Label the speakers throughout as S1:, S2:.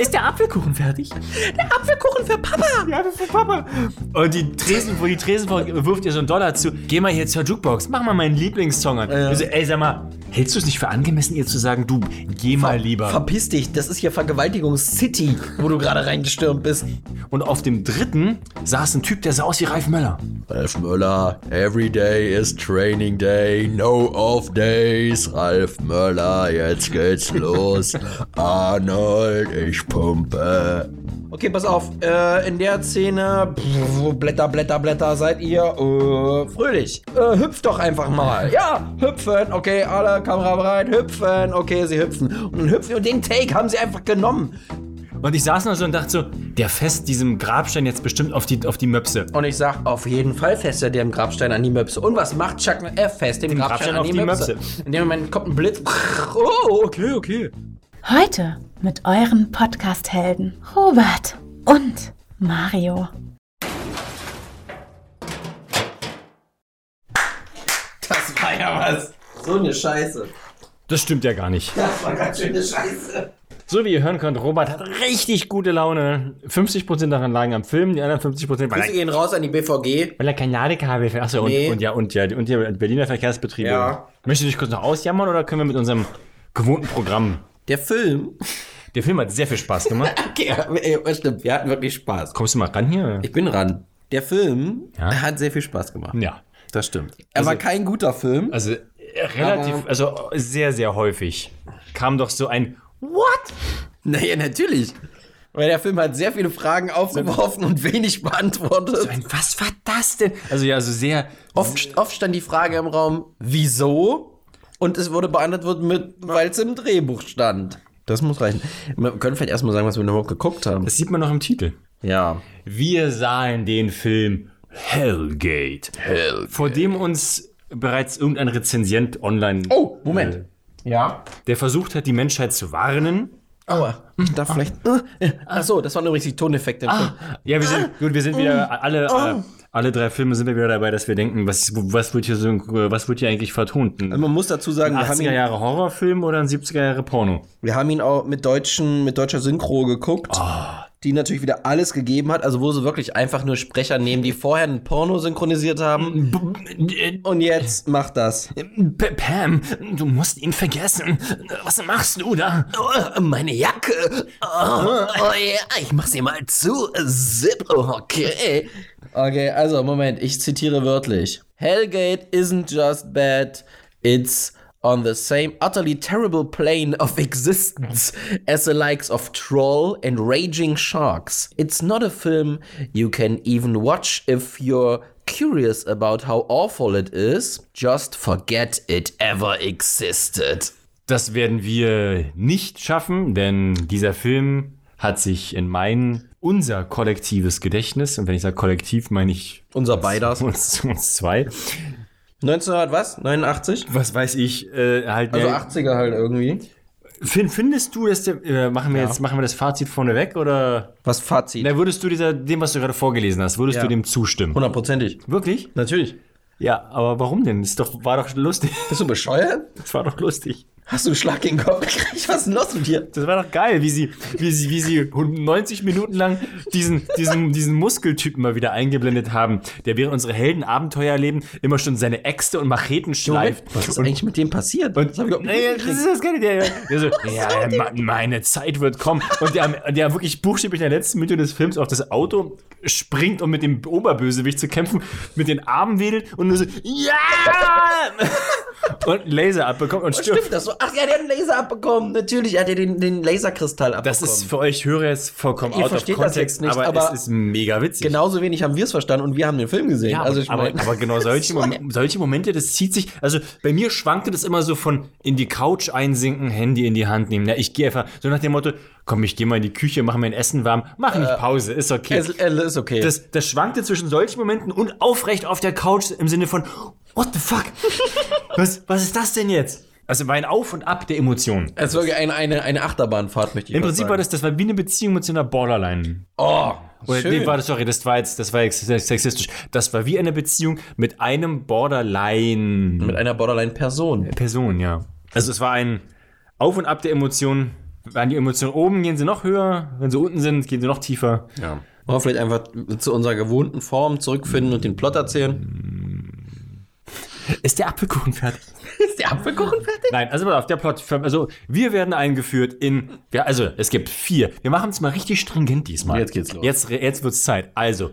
S1: ist der Apfelkuchen fertig?
S2: Der Apfelkuchen für Papa.
S1: Ja, für Papa. Und die Tresen, wo die Tresenfrau wirft ihr so einen Dollar zu. Geh mal hier zur Jukebox, mach mal meinen Lieblingssong an.
S2: Ja.
S1: Also, ey, sag mal, hältst du es nicht für angemessen, ihr zu sagen, du, geh mal lieber.
S2: Verpiss dich, das ist hier Vergewaltigungs-City, wo du gerade reingestürmt bist.
S1: Und auf dem dritten saß ein Typ, der sah aus wie Ralf Möller.
S2: Ralf Möller, every day is training day, no off days. Ralf Möller, jetzt geht's los. Arnold, ich pumpe. Okay, pass auf. Äh, in der Szene, pff, Blätter, Blätter, Blätter, seid ihr äh, fröhlich. Äh, hüpft doch einfach mal. Ja, hüpfen. Okay, alle Kamera bereit. Hüpfen. Okay, sie hüpfen. Und dann hüpfen und den Take haben sie einfach genommen.
S1: Und ich saß noch so und dachte so, der fest diesem Grabstein jetzt bestimmt auf die, auf die Möpse.
S2: Und ich sag, auf jeden Fall fest er dem Grabstein an die Möpse. Und was macht Chuck? Er fest dem Grabstein,
S1: Grabstein
S2: an
S1: auf
S2: die,
S1: die
S2: Möpse.
S1: Möpse.
S2: In dem Moment kommt ein Blitz. Oh, okay, okay.
S3: Heute mit euren Podcast-Helden Robert und Mario.
S2: Das war ja was. So eine Scheiße.
S1: Das stimmt ja gar nicht.
S2: Das war ganz schöne Scheiße.
S1: So wie ihr hören könnt, Robert hat richtig gute Laune. 50% daran lagen am Film, die anderen 50% weil
S2: Grüße
S1: er,
S2: gehen raus an die BVG.
S1: weil er kein Ladekabel für. Achso,
S2: Nee.
S1: und, und ja, und ja, und die Berliner Verkehrsbetriebe.
S2: Ja.
S1: Möchtest du dich kurz noch ausjammern oder können wir mit unserem gewohnten Programm?
S2: Der Film.
S1: Der Film hat sehr viel Spaß gemacht.
S2: Okay, stimmt. Wir hatten wirklich Spaß.
S1: Kommst du mal ran hier?
S2: Ich bin ran. Der Film
S1: Ja.
S2: hat sehr viel Spaß gemacht.
S1: Ja.
S2: Das stimmt. Er war kein guter Film.
S1: Also relativ,
S2: Aber-
S1: also sehr, sehr häufig kam doch so ein What?
S2: Naja, natürlich. Weil der Film hat sehr viele Fragen aufgeworfen und wenig beantwortet.
S1: Ein, was war das denn? Also ja, also sehr.
S2: Oft, oft stand die Frage im Raum, wieso? Und es wurde beantwortet mit, weil es im Drehbuch stand. Das muss reichen. Wir können vielleicht erstmal sagen, was wir überhaupt geguckt haben.
S1: Das sieht man noch im Titel.
S2: Ja.
S1: Wir sahen den Film Hellgate,
S2: Hell.
S1: vor dem uns bereits irgendein Rezensient online,
S2: Oh, Moment. Ja.
S1: der versucht hat, die Menschheit zu warnen.
S2: Aua. Ich darf vielleicht. Äh, ach so, das waren übrigens die Toneffekte im Film.
S1: Ja, wir sind, gut, wir sind wieder alle, äh, alle drei Filme sind wir wieder dabei, dass wir denken, was, was wird hier so, was wird hier eigentlich vertont? Ein
S2: Also man muss dazu sagen, wir haben,
S1: 80er
S2: ihn,
S1: Jahre Horrorfilm oder ein 70er Jahre Porno?
S2: wir haben ihn auch mit, deutschen, mit deutscher Synchro geguckt. Die natürlich wieder alles gegeben hat. Also, wo sie wirklich einfach nur Sprecher nehmen, die vorher ein Porno synchronisiert haben. Und jetzt macht das.
S1: P Pam, du musst ihn vergessen. Was machst du da?
S2: Oh, meine Jacke. Oh, oh ja, ich mach sie mal zu. Zip, okay. Okay, also Moment, ich zitiere wörtlich. Hellgate isn't just bad, it's on the same utterly terrible plane of existence as the likes of Troll and Raging Sharks. It's not a film you can even watch if you're curious about how awful it is. Just forget it ever existed.
S1: Das werden wir nicht schaffen, denn dieser Film hat sich in mein, unser kollektives Gedächtnis, und wenn ich sage kollektiv, meine ich
S2: Unser Beiders.
S1: uns, uns zwei,
S2: 1900 was? 89?
S1: was weiß ich, äh, halt.
S2: Also
S1: äh,
S2: 80er halt irgendwie.
S1: Fin- Findest du, dass der, äh, machen wir jetzt, machen wir das Fazit vorneweg oder?
S2: Was Fazit?
S1: Na, würdest du dieser, dem, was du gerade vorgelesen hast, würdest
S2: Ja.
S1: du dem zustimmen?
S2: Hundertprozentig.
S1: Wirklich?
S2: Natürlich.
S1: Ja, aber warum denn? Das ist doch, war doch lustig.
S2: Bist du bescheuert?
S1: Das war doch lustig.
S2: Hast du einen Schlag gegen den Kopf gekriegt? Was ist denn los mit dir?
S1: Das war doch geil, wie sie, wie sie, wie sie 90 Minuten lang diesen, diesen, diesen Muskeltypen mal wieder eingeblendet haben, der während unsere Helden Abenteuer erleben, immer schon seine Äxte und Macheten schleift.
S2: Was ist eigentlich mit dem passiert?
S1: Und,
S2: das hab ich
S1: nee, das ist das Geile, der, der so, ja, ma- meine Zeit wird kommen. Und der, der wirklich buchstäblich in der letzten Minute des Films auf das Auto springt, um mit dem Oberbösewicht zu kämpfen, mit den Armen wedelt und nur so, ja! und Laser abbekommt und stirbt.
S2: Stimmt das so? Ach ja, der hat einen Laser abbekommen. Natürlich, er hat ja den, den Laserkristall abbekommen.
S1: Das ist für euch Hörer jetzt vollkommen
S2: Ihr
S1: out of context,
S2: nicht,
S1: aber,
S2: aber
S1: es ist mega witzig.
S2: Genauso wenig haben wir es verstanden und wir haben den Film gesehen.
S1: Ja,
S2: also
S1: aber,
S2: meine,
S1: aber genau solche, Mom solche Momente, das zieht sich, also bei mir schwankte das immer so von in die Couch einsinken, Handy in die Hand nehmen. Ja, ich gehe einfach so nach dem Motto, komm, ich gehe mal in die Küche, mache mein Essen warm, mach nicht Pause, ist okay.
S2: es, es ist okay.
S1: das, das schwankte zwischen solchen Momenten und aufrecht auf der Couch im Sinne von, what the fuck? was, was ist das denn jetzt? Also war ein Auf und Ab der Emotionen.
S2: es wirklich eine, eine, eine Achterbahnfahrt, möchte ich
S1: Im Prinzip
S2: sagen.
S1: war das, das war wie eine Beziehung mit so einer Borderline.
S2: Oh,
S1: Oder,
S2: schön.
S1: nee, warte, sorry, das war jetzt, das war jetzt sexistisch. Das war wie eine Beziehung mit einem Borderline-Person,
S2: mit einer Borderline-Person.
S1: ja. Also es war ein Auf und Ab der Emotionen. Waren die Emotionen oben, gehen sie noch höher. Wenn sie unten sind, gehen sie noch tiefer.
S2: Ja. Wollen wir vielleicht einfach zu unserer gewohnten Form zurückfinden und den Plot erzählen?
S1: Ist der Apfelkuchen fertig?
S2: Der Apfelkuchen fertig?
S1: Nein, also auf, der Plot. Also, wir werden eingeführt in. Ja, also, es gibt vier. Wir machen es mal richtig stringent diesmal.
S2: Jetzt geht's los.
S1: Jetzt, jetzt wird's Zeit. Also,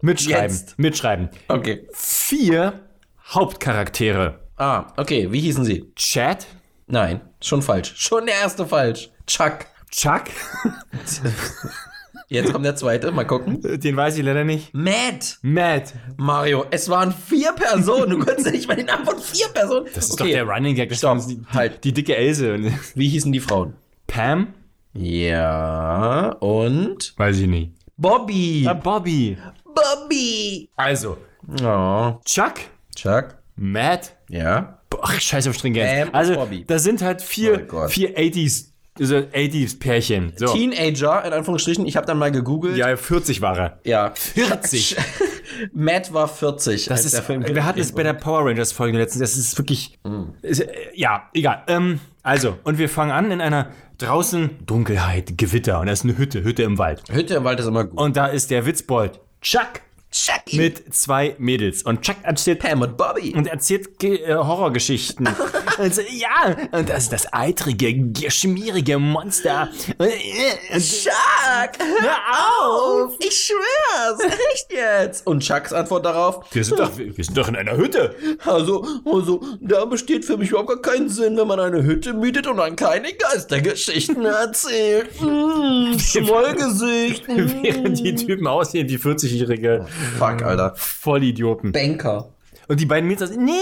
S1: mitschreiben.
S2: Jetzt.
S1: Mitschreiben.
S2: Okay.
S1: Vier Hauptcharaktere.
S2: Ah, okay. Wie hießen sie?
S1: Chad,
S2: Nein, schon falsch. Schon der erste falsch. Chuck.
S1: Chuck,
S2: Jetzt kommt der zweite. Mal gucken.
S1: den weiß ich leider nicht.
S2: Matt.
S1: Matt,
S2: Mario, es waren vier Personen. Du konntest ja nicht mal den Namen von vier Personen.
S1: das ist doch der Running Gag. Das
S2: Stopp.
S1: ist die, die,
S2: Halt.
S1: die dicke Else.
S2: Wie hießen die Frauen?
S1: Pam,
S2: Ja, und
S1: weiß ich nicht.
S2: Bobby.
S1: Ah, Bobby.
S2: Bobby.
S1: Also,
S2: Oh,
S1: Chuck,
S2: Chuck.
S1: Matt,
S2: Ja.
S1: Boah, scheiß auf Stringenz.
S2: Und
S1: also,
S2: Bobby.
S1: da sind halt vier,
S2: Oh Gott.
S1: vier 80s, also 80s Pärchen. So.
S2: Teenager, in Anführungsstrichen. Ich habe dann mal gegoogelt.
S1: Ja, 40 war er.
S2: Ja.
S1: 40.
S2: Matt war 40.
S1: Das ist,
S2: der Film
S1: wir hatten es bei der Power Rangers Folge letztens. Das ist wirklich, ist, äh, ja, egal. Ähm, also, und wir fangen an in einer draußen Dunkelheit, Gewitter und da ist eine Hütte, Hütte im Wald.
S2: Hütte im Wald ist immer gut.
S1: Und da ist der Witzbold Chuck. Mit zwei Mädels und Chuck erzählt
S2: Pam und Bobby.
S1: und erzählt Ge äh, Horrorgeschichten. und so, ja, und das ist das eitrige, ge- schmierige Monster. Äh, und,
S2: Chuck, hör auf! Ich schwör's, echt jetzt! Und Chucks Antwort darauf,
S1: wir, sind doch, wir sind doch in einer Hütte.
S2: also, also, da besteht für mich überhaupt gar keinen Sinn, wenn man eine Hütte mietet und dann keine Geistergeschichten erzählt. Hm, Schmollgesicht.
S1: Während die Typen aussehen wie 40-jährige
S2: Fuck, Alter.
S1: Vollidioten.
S2: Banker.
S1: Und die beiden Mädels sagen, nee,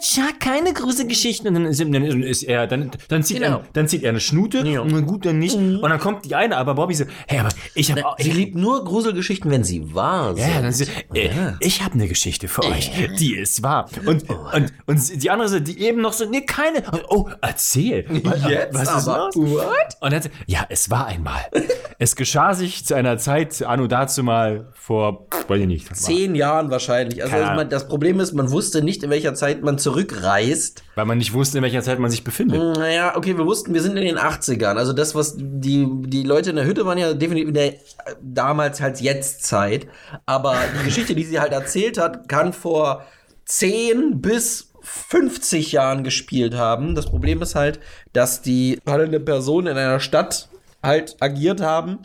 S1: Chuck, keine Gruselgeschichten. Und dann ist, dann ist er, dann, dann, zieht
S2: Genau.
S1: er, dann zieht er eine Schnute
S2: Ja.
S1: und dann gut, dann nicht. Und dann kommt die eine, aber Bobby so, hey, aber ich habe
S2: Sie
S1: ich,
S2: liebt nur Gruselgeschichten, wenn sie wahr sind.
S1: ja, dann sie, äh, ich habe eine Geschichte für euch, die ist wahr. Und, und, und sie- die andere so, die eben noch so, nee, keine. Und, Oh, erzähl.
S2: Jetzt
S1: Was ist
S2: aber.
S1: los?
S2: What?
S1: Und dann, ja, es war einmal. es geschah sich zu einer Zeit, anno dazu mal, vor, weiß ich nicht.
S2: Zehn Jahren wahrscheinlich. Also
S1: Ahnung.
S2: man, das Problem ist, man wusste nicht, in welcher Zeit man zurückreist.
S1: Weil man nicht wusste, in welcher Zeit man sich befindet.
S2: Naja, okay, wir wussten, wir sind in den 80ern. Also das, was die, die Leute in der Hütte waren ja definitiv in der äh, damals halt jetzt Zeit. Aber die Geschichte, die sie halt erzählt hat, kann vor 10 bis 50 Jahren gespielt haben. Das Problem ist halt, dass die handelnde Personen in einer Stadt halt agiert haben,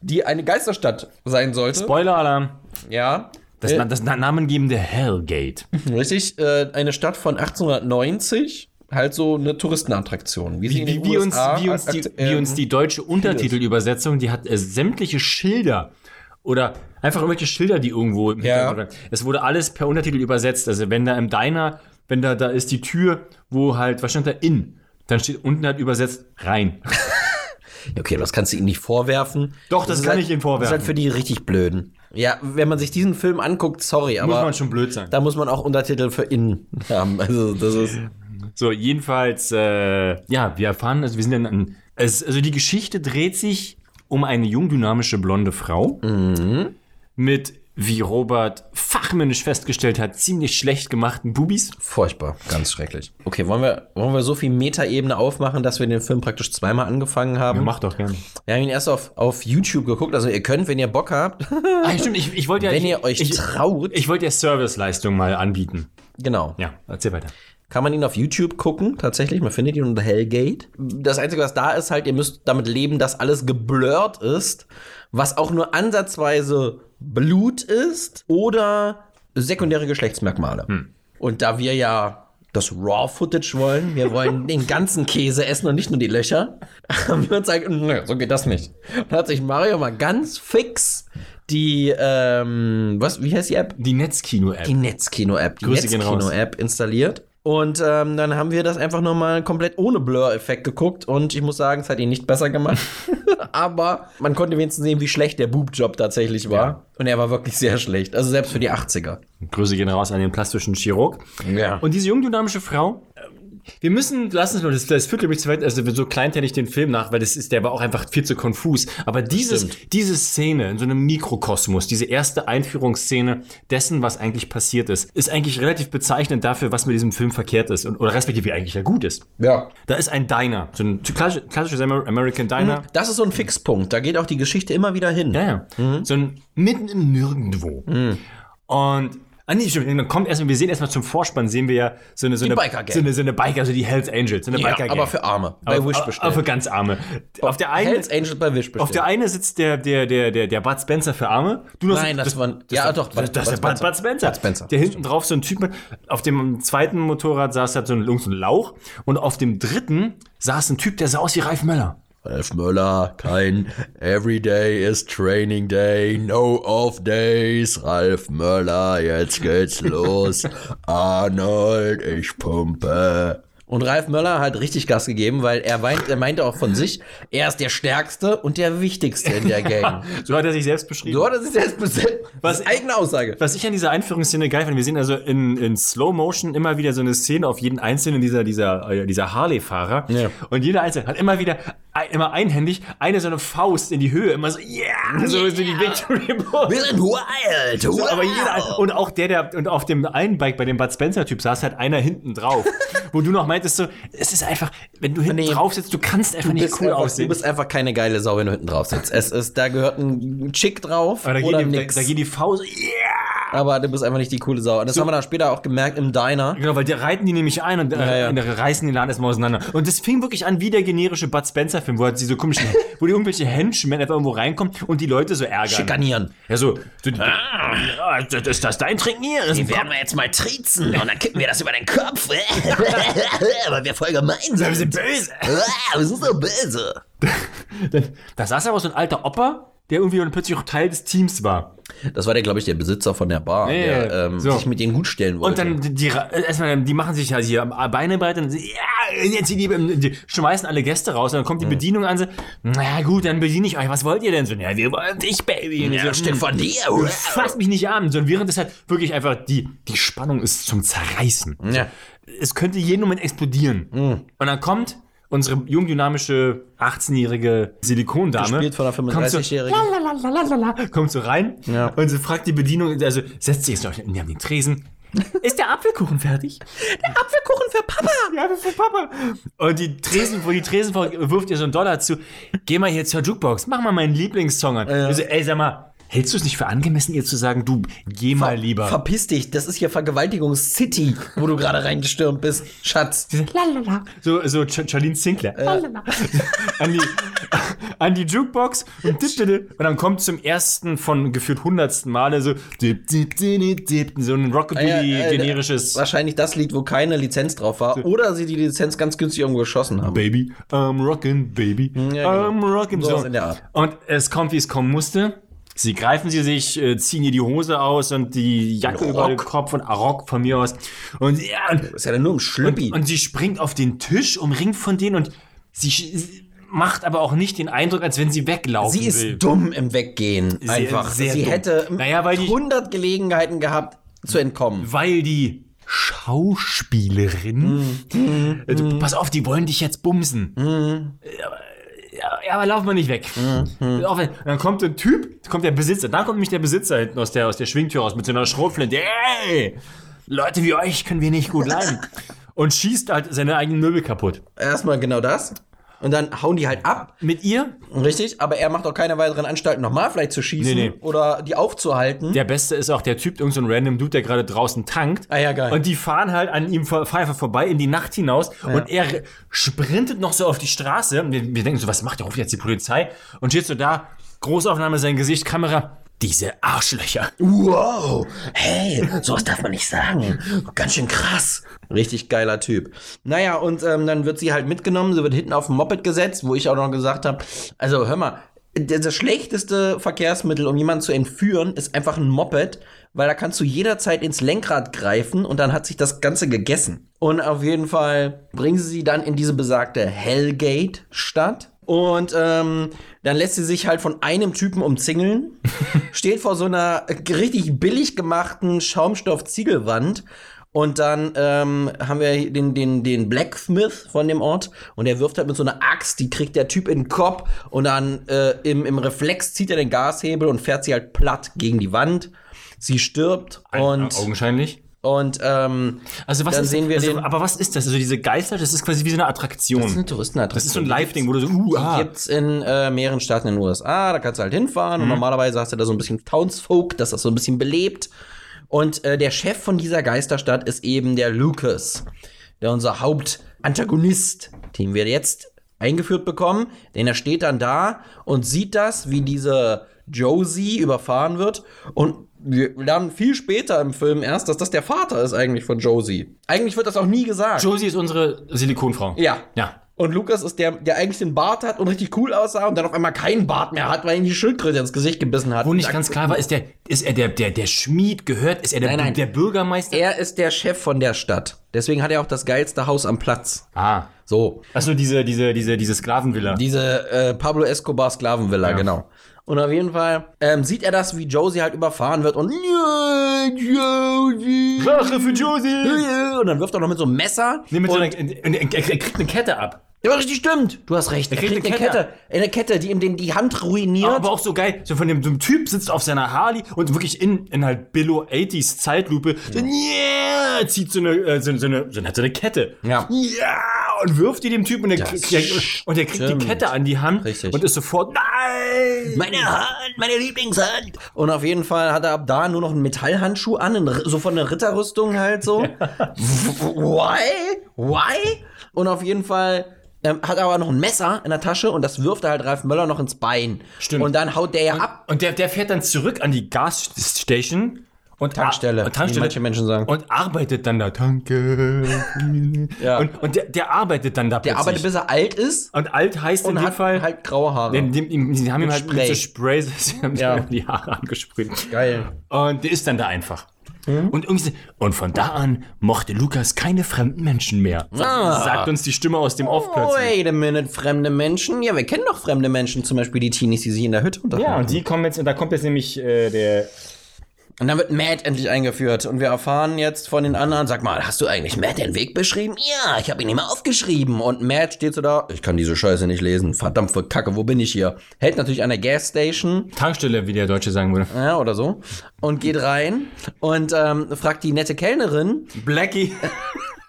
S2: die eine Geisterstadt sein sollte.
S1: Spoiler-Alarm.
S2: ja.
S1: Das,
S2: Äh,
S1: das na- namengebende Hellgate.
S2: Richtig, äh, eine Stadt von 1890, halt so eine Touristenattraktion. Wie,
S1: Wie, wie, uns, wie, uns die, wie uns die deutsche Untertitelübersetzung, die hat äh, sämtliche Schilder oder einfach irgendwelche Schilder, die irgendwo im
S2: Ja.
S1: Hintergrund Es wurde alles per Untertitel übersetzt. Also wenn da im Diner, wenn da, da ist die Tür, wo halt, was stand da in? Dann steht unten halt übersetzt rein.
S2: Okay, das kannst du ihnen nicht vorwerfen.
S1: Doch, das
S2: ist
S1: kann
S2: halt,
S1: ich ihnen vorwerfen.
S2: Das ist halt für die richtig blöden. Ja, wenn man sich diesen Film anguckt, sorry, aber
S1: Muss man schon blöd sein.
S2: da muss man auch Untertitel für innen haben. Also das ist
S1: So, jedenfalls, äh, ja, wir erfahren, also wir sind dann es, also die Geschichte dreht sich um eine jung dynamische blonde Frau mit, wie Robert fachmännisch festgestellt hat, ziemlich schlecht gemachten Bubis.
S2: furchtbar, ganz schrecklich. Okay, wollen wir, wollen wir so viel Metaebene aufmachen, dass wir den Film praktisch zweimal angefangen haben?
S1: Mach doch gerne.
S2: Wir haben ihn erst auf, auf YouTube geguckt, also ihr könnt, wenn ihr Bock habt,
S1: Ah, stimmt, ich, ich wollte ja.
S2: wenn
S1: ich,
S2: ihr euch
S1: ich,
S2: traut,
S1: ich wollte ja Serviceleistung mal anbieten.
S2: genau.
S1: Ja, erzähl weiter.
S2: Kann man ihn auf YouTube gucken, tatsächlich. Man findet ihn unter Hellgate. Das Einzige, was da ist, halt, ihr müsst damit leben, dass alles geblurrt ist, was auch nur ansatzweise Blut ist oder sekundäre Geschlechtsmerkmale. Und da wir ja das Raw-Footage wollen, wir wollen den ganzen Käse essen und nicht nur die Löcher, haben wir uns gesagt, nö, so geht das nicht. Und hat sich Mario mal ganz fix die, ähm, was, wie heißt die App?
S1: Die Netzkino-App.
S2: die Netzkino-App, die. Netzkino-App installiert. Und ähm, dann haben wir das einfach nochmal komplett ohne Blur-Effekt geguckt und ich muss sagen, es hat ihn nicht besser gemacht. Aber man konnte wenigstens sehen, wie schlecht der Boob-Job tatsächlich war.
S1: Ja.
S2: Und er war wirklich sehr schlecht. Also selbst für die 80er.
S1: Grüße gehen raus an den plastischen Chirurg.
S2: Ja.
S1: Und diese jung dynamische Frau, Wir müssen, lass uns mal, das, das führt nämlich zu weit, also so kleinteilig den Film nach, weil das ist, der war auch einfach viel zu konfus. Aber dieses,
S2: stimmt.
S1: diese Szene in so einem Mikrokosmos, diese erste Einführungsszene dessen, was eigentlich passiert ist, ist eigentlich relativ bezeichnend dafür, was mit diesem Film verkehrt ist und, oder respektive wie eigentlich ja gut ist.
S2: Ja.
S1: Da ist ein Diner, so ein klassisch- klassisches Amer- American Diner.
S2: Das ist so ein Fixpunkt. Da geht auch die Geschichte immer wieder hin.
S1: Ja, ja.
S2: Mhm.
S1: So ein mitten im Nirgendwo. Und Ah, nee, stimmt. Dann kommt erstmal, wir sehen erstmal zum Vorspann, sehen wir ja so eine, so eine,
S2: Biker-Gang.
S1: so eine, so eine Biker, also die Hells Angels, so eine
S2: Ja,
S1: Biker-Gang.
S2: aber für Arme. Bei
S1: aber,
S2: Wish
S1: aber,
S2: bestellt.
S1: aber für ganz Arme. Auf der einen,
S2: Hells Angels bei Wish bestellt.
S1: auf der einen sitzt der, der, der, der, der Bud Spencer für Arme. Du noch
S2: Nein, das war- ja, doch,
S1: Das, das ist der Bud, Bud Spencer.
S2: Bud Spencer.
S1: Der hinten drauf so ein Typ mit, auf dem zweiten Motorrad saß halt so ein, so ein Lauch und auf dem dritten saß ein Typ, der sah aus wie Ralf Möller.
S2: Ralf Möller, kein Everyday is Training Day, no off days. Ralf Möller, jetzt geht's los. Arnold, ich pumpe. Und Ralf Möller hat richtig Gas gegeben, weil er, weint, er meinte auch von sich, er ist der Stärkste und der Wichtigste in der Gang.
S1: So hat er sich selbst beschrieben.
S2: so hat er sich selbst besetzt.
S1: Was-
S2: eigene Aussage.
S1: Was ich an dieser Einführungsszene geil finde, wir sehen also in, in Slow Motion immer wieder so eine Szene auf jeden einzelnen dieser, dieser, äh, dieser Harley-Fahrer.
S2: Ja.
S1: Und jeder einzelne hat immer wieder, ein, immer einhändig, eine so eine Faust in die Höhe, immer so, yeah, so, so die Victory Pose.
S2: Wir sind wild.
S1: So,
S2: wow.
S1: aber jeder, und auch der, der, und auf dem einen Bike bei dem Bud Spencer-Typ saß halt einer hinten drauf. wo du noch meintest so, es ist einfach, wenn du hinten
S2: Nee.
S1: drauf sitzt, du kannst einfach
S2: Du
S1: nicht cool
S2: einfach, du
S1: aussehen.
S2: bist einfach keine geile Sau, wenn du hinten drauf sitzt. Es ist, da gehört ein Chick drauf
S1: aber da
S2: oder
S1: geht, die, da, da geht die Faust, yeah!
S2: Aber du bist einfach nicht die coole Sau. Und das haben wir dann später auch gemerkt im Diner.
S1: Genau, weil die reiten die nämlich ein und, äh,
S2: Ja, ja.
S1: und reißen den Laden erstmal auseinander. Und das fing wirklich an wie der generische Bud Spencer-Film, wo halt diese komischen, wo die irgendwelche Henchmen einfach irgendwo reinkommen und die Leute so ärgern.
S2: Schikanieren.
S1: Ja, so, so die, ah, ist das dein Trick hier? Das ein
S2: werden wir jetzt mal triezen und dann kippen wir das über den Kopf. aber wir voll gemein
S1: Wir sind böse.
S2: wir sind so böse.
S1: Da saß aber so ein alter Opa, der irgendwie dann plötzlich auch Teil des Teams war.
S2: Das war der, glaube ich, der Besitzer von der Bar,
S1: Ja,
S2: der
S1: ja,
S2: ähm,
S1: so.
S2: sich mit denen gut stellen wollte.
S1: Und dann die, erstmal, die machen sich halt hier Beine breit und sie, ja, jetzt die, die, schmeißen alle Gäste raus und dann kommt die Bedienung an so, na gut, dann bediene ich euch. Was wollt ihr denn so? Ja, wir wollen dich, Baby. Und
S2: ja,
S1: so,
S2: steht
S1: hm,
S2: von dir.
S1: Fass mich nicht an. So, und während es halt wirklich einfach die, die Spannung ist zum Zerreißen.
S2: Ja.
S1: Es könnte jeden Moment explodieren. Und dann kommt unsere jungdynamische 18-jährige Silikondame.
S2: Gespielt von einer
S1: kommt so,
S2: 35-Jährigen.
S1: lalalala, kommt so rein
S2: Ja.
S1: und sie fragt die Bedienung, also setzt sich jetzt noch in den Tresen. Ist der Apfelkuchen fertig?
S2: Der Apfelkuchen für Papa.
S1: Ja, für Papa. Und die Tresen, wo die Tresenfrau wirft ihr so einen Dollar zu. Geh mal hier zur Jukebox, mach mal meinen Lieblingssong an. Also, ey, sag mal, hältst du es nicht für angemessen, ihr zu sagen, du, geh mal lieber.
S2: Verpiss dich, das ist hier Vergewaltigungs-City, wo du gerade reingestürmt bist, Schatz.
S3: Lalala.
S1: So, so Ch Charlene Sinclair. An, die, an die Jukebox und, und dann kommt zum ersten von gefühlt hundertsten Male so dip, dip, dip, dip, so ein Rockabilly
S2: Ja, äh,
S1: generisches
S2: Wahrscheinlich das Lied, wo keine Lizenz drauf war. Oder sie die Lizenz ganz günstig irgendwo geschossen haben.
S1: Baby, I'm rockin', Baby,
S2: Ja, genau.
S1: I'm rockin'.
S2: Sowas in der Art.
S1: Und es kommt, wie es kommen musste. Sie greifen sie sich, äh, ziehen ihr die Hose aus und die Jacke über den Kopf und ah, Rock von mir aus. Und, ja, und,
S2: Das ist ja dann nur im Schlüppi.
S1: und sie springt auf den Tisch, umringt von denen und sie, sie macht aber auch nicht den Eindruck, als wenn sie weglaufen
S2: Sie ist
S1: will.
S2: dumm im Weggehen.
S1: Sehr-
S2: einfach.
S1: sehr
S2: sie
S1: dumm.
S2: hätte
S1: Naja, weil die-
S2: 100 Gelegenheiten gehabt, zu entkommen.
S1: weil die Schauspielerin,
S2: Mhm.
S1: äh, du, pass auf, die wollen dich jetzt bumsen. Aber, ja, ja, aber lauf mal nicht weg.
S2: Mhm.
S1: Dann kommt ein Typ, kommt der Besitzer, dann kommt nämlich der Besitzer hinten aus der, aus der Schwingtür raus mit so einer Schrotflinte. Ey, Leute wie euch können wir nicht gut leiden. Und schießt halt seine eigenen Möbel kaputt.
S2: Erstmal genau das. Und dann hauen die halt ab.
S1: Mit ihr,
S2: Richtig, aber er macht auch keine weiteren Anstalten, nochmal vielleicht zu schießen
S1: Nee, nee.
S2: oder die aufzuhalten.
S1: der Beste ist auch der Typ, irgend so ein random Dude, der gerade draußen tankt.
S2: Ah ja, geil.
S1: Und die fahren halt an ihm vor- fahren einfach vorbei in die Nacht hinaus und er sprintet noch so auf die Straße. Wir, wir denken so, was macht der? Ruft jetzt die Polizei? Und steht so da, Großaufnahme, sein Gesicht, Kamera. Diese Arschlöcher.
S2: Wow, hey, sowas darf man nicht sagen. Ganz schön krass. Richtig geiler Typ. Naja, und ähm, dann wird sie halt mitgenommen, sie wird hinten auf dem Moped gesetzt, wo ich auch noch gesagt habe, also hör mal, das das schlechteste Verkehrsmittel, um jemanden zu entführen, ist einfach ein Moped, weil da kannst du jederzeit ins Lenkrad greifen und dann hat sich das Ganze gegessen. Und auf jeden Fall bringen sie sie dann in diese besagte Hellgate-Stadt. Und ähm, dann lässt sie sich halt von einem Typen umzingeln, steht vor so einer richtig billig gemachten Schaumstoff-Ziegelwand Und dann ähm, haben wir den, den, den Blacksmith von dem Ort und der wirft halt mit so einer Axt, die kriegt der Typ in den Kopf und dann äh, im, im Reflex zieht er den Gashebel und fährt sie halt platt gegen die Wand. Sie stirbt und,
S1: Augenscheinlich.
S2: Und ähm,
S1: Also was
S2: Dann
S1: ist,
S2: sehen wir
S1: also,
S2: den-
S1: Aber was ist das? Also diese Geister, das ist quasi wie so eine Attraktion.
S2: das ist eine Touristenattraktion.
S1: Das ist so ein Live-Ding, wo du so, uh,
S2: Die
S1: ah.
S2: gibt's in äh, mehreren Staaten in den USA. Da kannst du halt hinfahren und normalerweise hast du da so ein bisschen Townsfolk, das das so ein bisschen belebt. Und äh, der Chef von dieser Geisterstadt ist eben der Lucas, der unser Hauptantagonist, den wir jetzt eingeführt bekommen. Denn er steht dann da und sieht das, wie diese Josie überfahren wird. Und wir lernen viel später im Film erst, dass das der Vater ist eigentlich von Josie. Eigentlich wird das auch nie gesagt.
S1: Josie ist unsere Silikonfrau.
S2: Ja.
S1: Ja.
S2: Und Lukas ist der, der eigentlich den Bart hat und richtig cool aussah und dann auf einmal keinen Bart mehr hat, weil ihn die Schildkröte ins Gesicht gebissen hat.
S1: Wo nicht ganz klar war, ist der, ist er der, der, der Schmied gehört? Ist er der,
S2: Nein, nein.
S1: der Bürgermeister?
S2: Er ist der Chef von der Stadt. Deswegen hat er auch das geilste Haus am Platz.
S1: ah.
S2: So.
S1: Achso, diese, diese, diese, diese Sklavenvilla.
S2: Diese äh, Pablo Escobar Sklavenvilla,
S1: Ja.
S2: genau. Und auf jeden Fall ähm, sieht er das, wie Josie halt überfahren wird und ja, Josie.
S1: Rache für Josie!
S2: Und dann wirft er noch mit so einem Messer.
S1: Nee, mit so
S2: und,
S1: einer, er, er, er kriegt eine Kette ab.
S2: ja, richtig stimmt. Du hast recht. Er kriegt, eine Kette. Eine Kette, die ihm den, die Hand ruiniert.
S1: Aber auch so geil, so von dem, so Typ sitzt auf seiner Harley und wirklich in, in halt Billo 80s Zeitlupe, so, yeah, zieht so eine, äh, so, so eine, so eine, so eine Kette.
S2: Ja.
S1: Ja, und wirft die dem Typ und der,
S2: Das
S1: kriegt, der, und der kriegt die Kette an die Hand
S2: Richtig.
S1: und ist sofort, nein!
S2: Meine Hand, meine Lieblingshand. Und auf jeden Fall hat er ab da nur noch einen Metallhandschuh an, so von der Ritterrüstung halt so. Why? Why? Und auf jeden Fall ähm, hat er aber noch ein Messer in der Tasche und das wirft er halt Ralf Möller noch ins Bein.
S1: Stimmt.
S2: Und dann haut der ja ab.
S1: Und der, der fährt dann zurück an die Gasstation und
S2: Tankstelle,
S1: und Tankstelle
S2: wie manche Menschen sagen.
S1: und arbeitet dann da. Danke.
S2: Ja.
S1: Und, und der, der arbeitet dann da
S2: Der
S1: plötzlich.
S2: arbeitet, bis er alt ist
S1: und alt heißt in
S2: und
S1: dem
S2: hat
S1: Fall.
S2: halt graue Haare.
S1: Den, dem, ihm- sie haben ihm
S2: Mit
S1: halt mit so
S2: Spray.
S1: Spray sie haben
S2: Ja.
S1: die Haare angesprüht.
S2: Geil.
S1: Und der ist dann da einfach.
S2: Mhm.
S1: Und, irgendwie, und von da an mochte Lukas keine fremden Menschen mehr.
S2: Ah.
S1: Sagt uns die Stimme aus dem Off plötzlich.
S2: Wait a minute, fremde Menschen. Ja, wir kennen doch fremde Menschen, zum Beispiel die Teenies, die sich in der Hütte unterhalten.
S1: Ja, und die kommen jetzt, und da kommt jetzt nämlich äh, der.
S2: Und dann wird Matt endlich eingeführt und wir erfahren jetzt von den anderen, sag mal, hast du eigentlich Matt den Weg beschrieben? Ja, ich habe ihn immer aufgeschrieben. Und Matt steht so da, ich kann diese Scheiße nicht lesen. Verdammt für Kacke, wo bin ich hier? Hält natürlich an der Gasstation,
S1: Tankstelle, wie der Deutsche sagen würde.
S2: ja, oder so, und geht rein und ähm, fragt die nette Kellnerin,
S1: Blackie.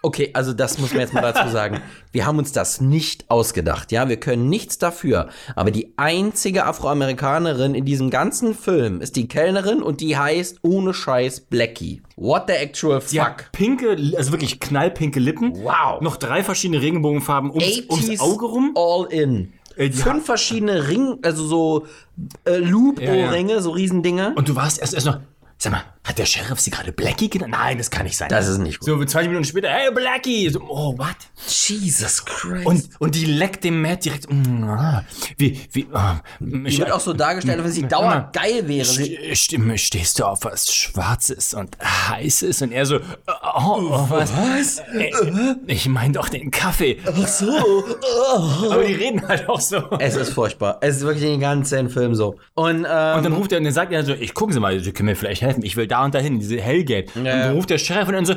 S2: Okay, also das muss man jetzt mal dazu sagen. Wir haben uns das nicht ausgedacht, ja, wir können nichts dafür. Aber die einzige Afroamerikanerin in diesem ganzen Film ist die Kellnerin und die heißt ohne Scheiß Blackie. What the actual fuck?
S1: hat pinke, also wirklich knallpinke Lippen.
S2: Wow.
S1: Noch drei verschiedene Regenbogenfarben ums,
S2: 80s
S1: ums Auge rum.
S2: All in.
S1: Äh, die
S2: Fünf verschiedene Ring, also so äh, Loop-Ohrringe, so Riesendinger.
S1: Und du warst erst, erst noch. Sag mal, hat der Sheriff sie gerade Blackie genannt? Nein, das kann nicht sein.
S2: Das ist nicht gut.
S1: So, 20 Minuten später, hey, Blackie! So, oh, what?
S2: Jesus Christ.
S1: Und, und die leckt dem Matt direkt. mm, ah, Wie, wie, ah,
S2: die wird auch so dargestellt, als wenn sie dauernd geil wäre.
S1: St- Stimme, stehst du auf was Schwarzes und Heißes? Und er so, oh, oh was? was? Ich meine doch den Kaffee.
S2: ach so.
S1: Aber die reden halt auch so.
S2: Es ist furchtbar. Es ist wirklich den ganzen Film so. Und, ähm,
S1: Und dann ruft er und dann sagt er so, ich gucken Sie mal, Sie können mir vielleicht helfen, ich will da und dahin, diese Hellgate. Und dann ruft der Sheriff und dann so,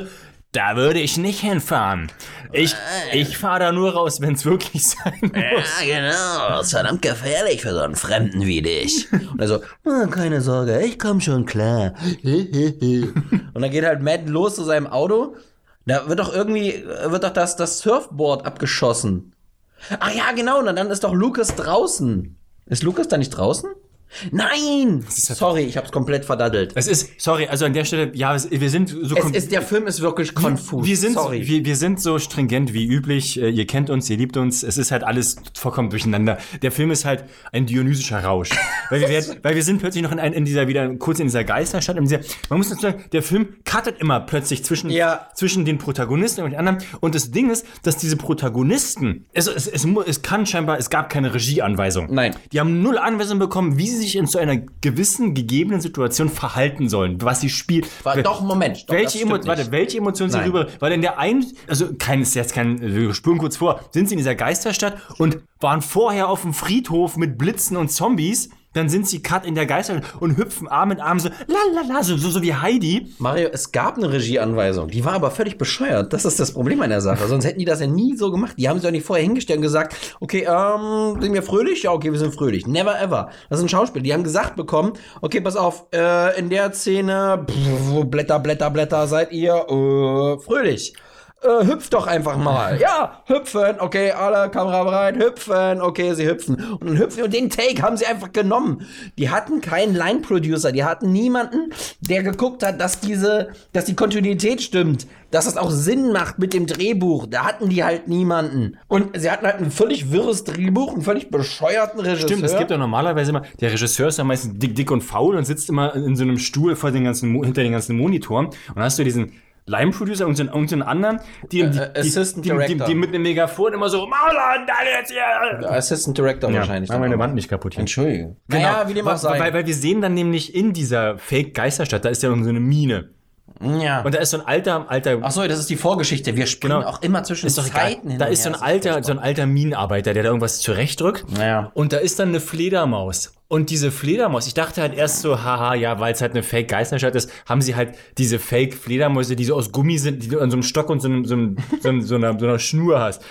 S1: da würde ich nicht hinfahren. Ich, ich fahre da nur raus, wenn es wirklich sein muss.
S2: Ja, genau. Das ist verdammt gefährlich für so einen Fremden wie dich. Und er so, "Ah, keine Sorge, ich komm schon klar. Und dann geht halt Matt los zu seinem Auto. Da wird doch irgendwie, wird doch das, das Surfboard abgeschossen. Ach ja, genau. Und dann ist doch Lucas draußen. Ist Lucas da nicht draußen? Nein! Sorry, ich hab's komplett verdaddelt.
S1: Es ist, sorry, also an der Stelle, ja, es- wir sind so
S2: Es ist, der Film ist wirklich konfus.
S1: wir sind,
S2: Sorry.
S1: wir, wir sind so stringent wie üblich. Äh, Ihr kennt uns, ihr liebt uns. Es ist halt alles vollkommen durcheinander. Der Film ist halt ein dionysischer Rausch. weil, wir werden, weil wir sind plötzlich noch in, ein- in dieser, wieder kurz in dieser Geisterstadt. In dieser, man muss dazu sagen, der Film cuttet immer plötzlich zwischen,
S2: Ja.
S1: zwischen den Protagonisten und den anderen. Und das Ding ist, dass diese Protagonisten, es, es, mu- es kann scheinbar, es gab keine Regieanweisung.
S2: Nein.
S1: Die haben null Anweisung bekommen, wie sie sich in so einer gewissen, gegebenen Situation verhalten sollen, was sie spielen.
S2: War, doch, Moment. Das
S1: Welche, Emo warte, welche Emotionen sind
S2: Nein.
S1: rüber? Weil in der einen, also kein, ist jetzt kein, wir spüren kurz vor, sind sie in dieser Geisterstadt und waren vorher auf dem Friedhof mit Blitzen und Zombies. Dann sind sie cut in der Geister und hüpfen Arm in Arm so, lalala, so, so, so wie Heidi.
S2: Mario, es gab eine Regieanweisung, die war aber völlig bescheuert. Das ist das Problem an der Sache. Sonst hätten die das ja nie so gemacht. Die haben sich auch nicht vorher hingestellt und gesagt, okay, ähm, sind wir fröhlich? Ja, okay, wir sind fröhlich. Never ever. Das sind Schauspieler. Die haben gesagt bekommen, okay, pass auf, äh, in der Szene, pff, Blätter, Blätter, Blätter, seid ihr äh, fröhlich. Äh, hüpft doch einfach mal. Ja, hüpfen. Okay, alle Kamera bereit. Hüpfen. Okay, sie hüpfen. Und dann hüpfen. Und den Take haben sie einfach genommen. Die hatten keinen Line-Producer. Die hatten niemanden, der geguckt hat, dass diese, dass die Kontinuität stimmt. Dass das auch Sinn macht mit dem Drehbuch. Da hatten die halt niemanden. Und sie hatten halt ein völlig wirres Drehbuch, einen völlig bescheuerten Regisseur.
S1: Stimmt, es gibt ja normalerweise immer, der Regisseur ist ja meistens dick, dick und faul und sitzt immer in so einem Stuhl vor den ganzen, hinter den ganzen Monitoren. Und dann hast du diesen Line-Producer so einen, irgendeinen anderen, die, die,
S2: äh,
S1: die,
S2: Assistant
S1: die, die,
S2: Director.
S1: die mit einem Megafon immer so, Maul an, da jetzt hier!
S2: Assistant Director wahrscheinlich.
S1: mach meine. Wand nicht kaputt hier.
S2: Entschuldigung.
S1: Genau.
S2: Naja, wie dem auch
S1: weil,
S2: sei.
S1: weil, weil wir sehen dann nämlich in dieser Fake-Geisterstadt, da ist ja so eine Mine.
S2: Ja.
S1: Und da ist so ein alter, alter
S2: Ach so, das ist die Vorgeschichte. Wir springen
S1: Genau.
S2: auch immer zwischen
S1: ist doch.
S2: Zeiten hin
S1: Da ist so ein alter, so ein alter Minenarbeiter, der da irgendwas zurechtdrückt.
S2: Ja.
S1: Und da ist dann eine Fledermaus. Und diese Fledermaus, ich dachte halt erst so, haha, ja, weil es halt eine Fake-Geisterstadt ist, haben sie halt diese Fake-Fledermäuse, die so aus Gummi sind, die du an so einem Stock und so, einem, so, einem, so, einer, so einer Schnur hast.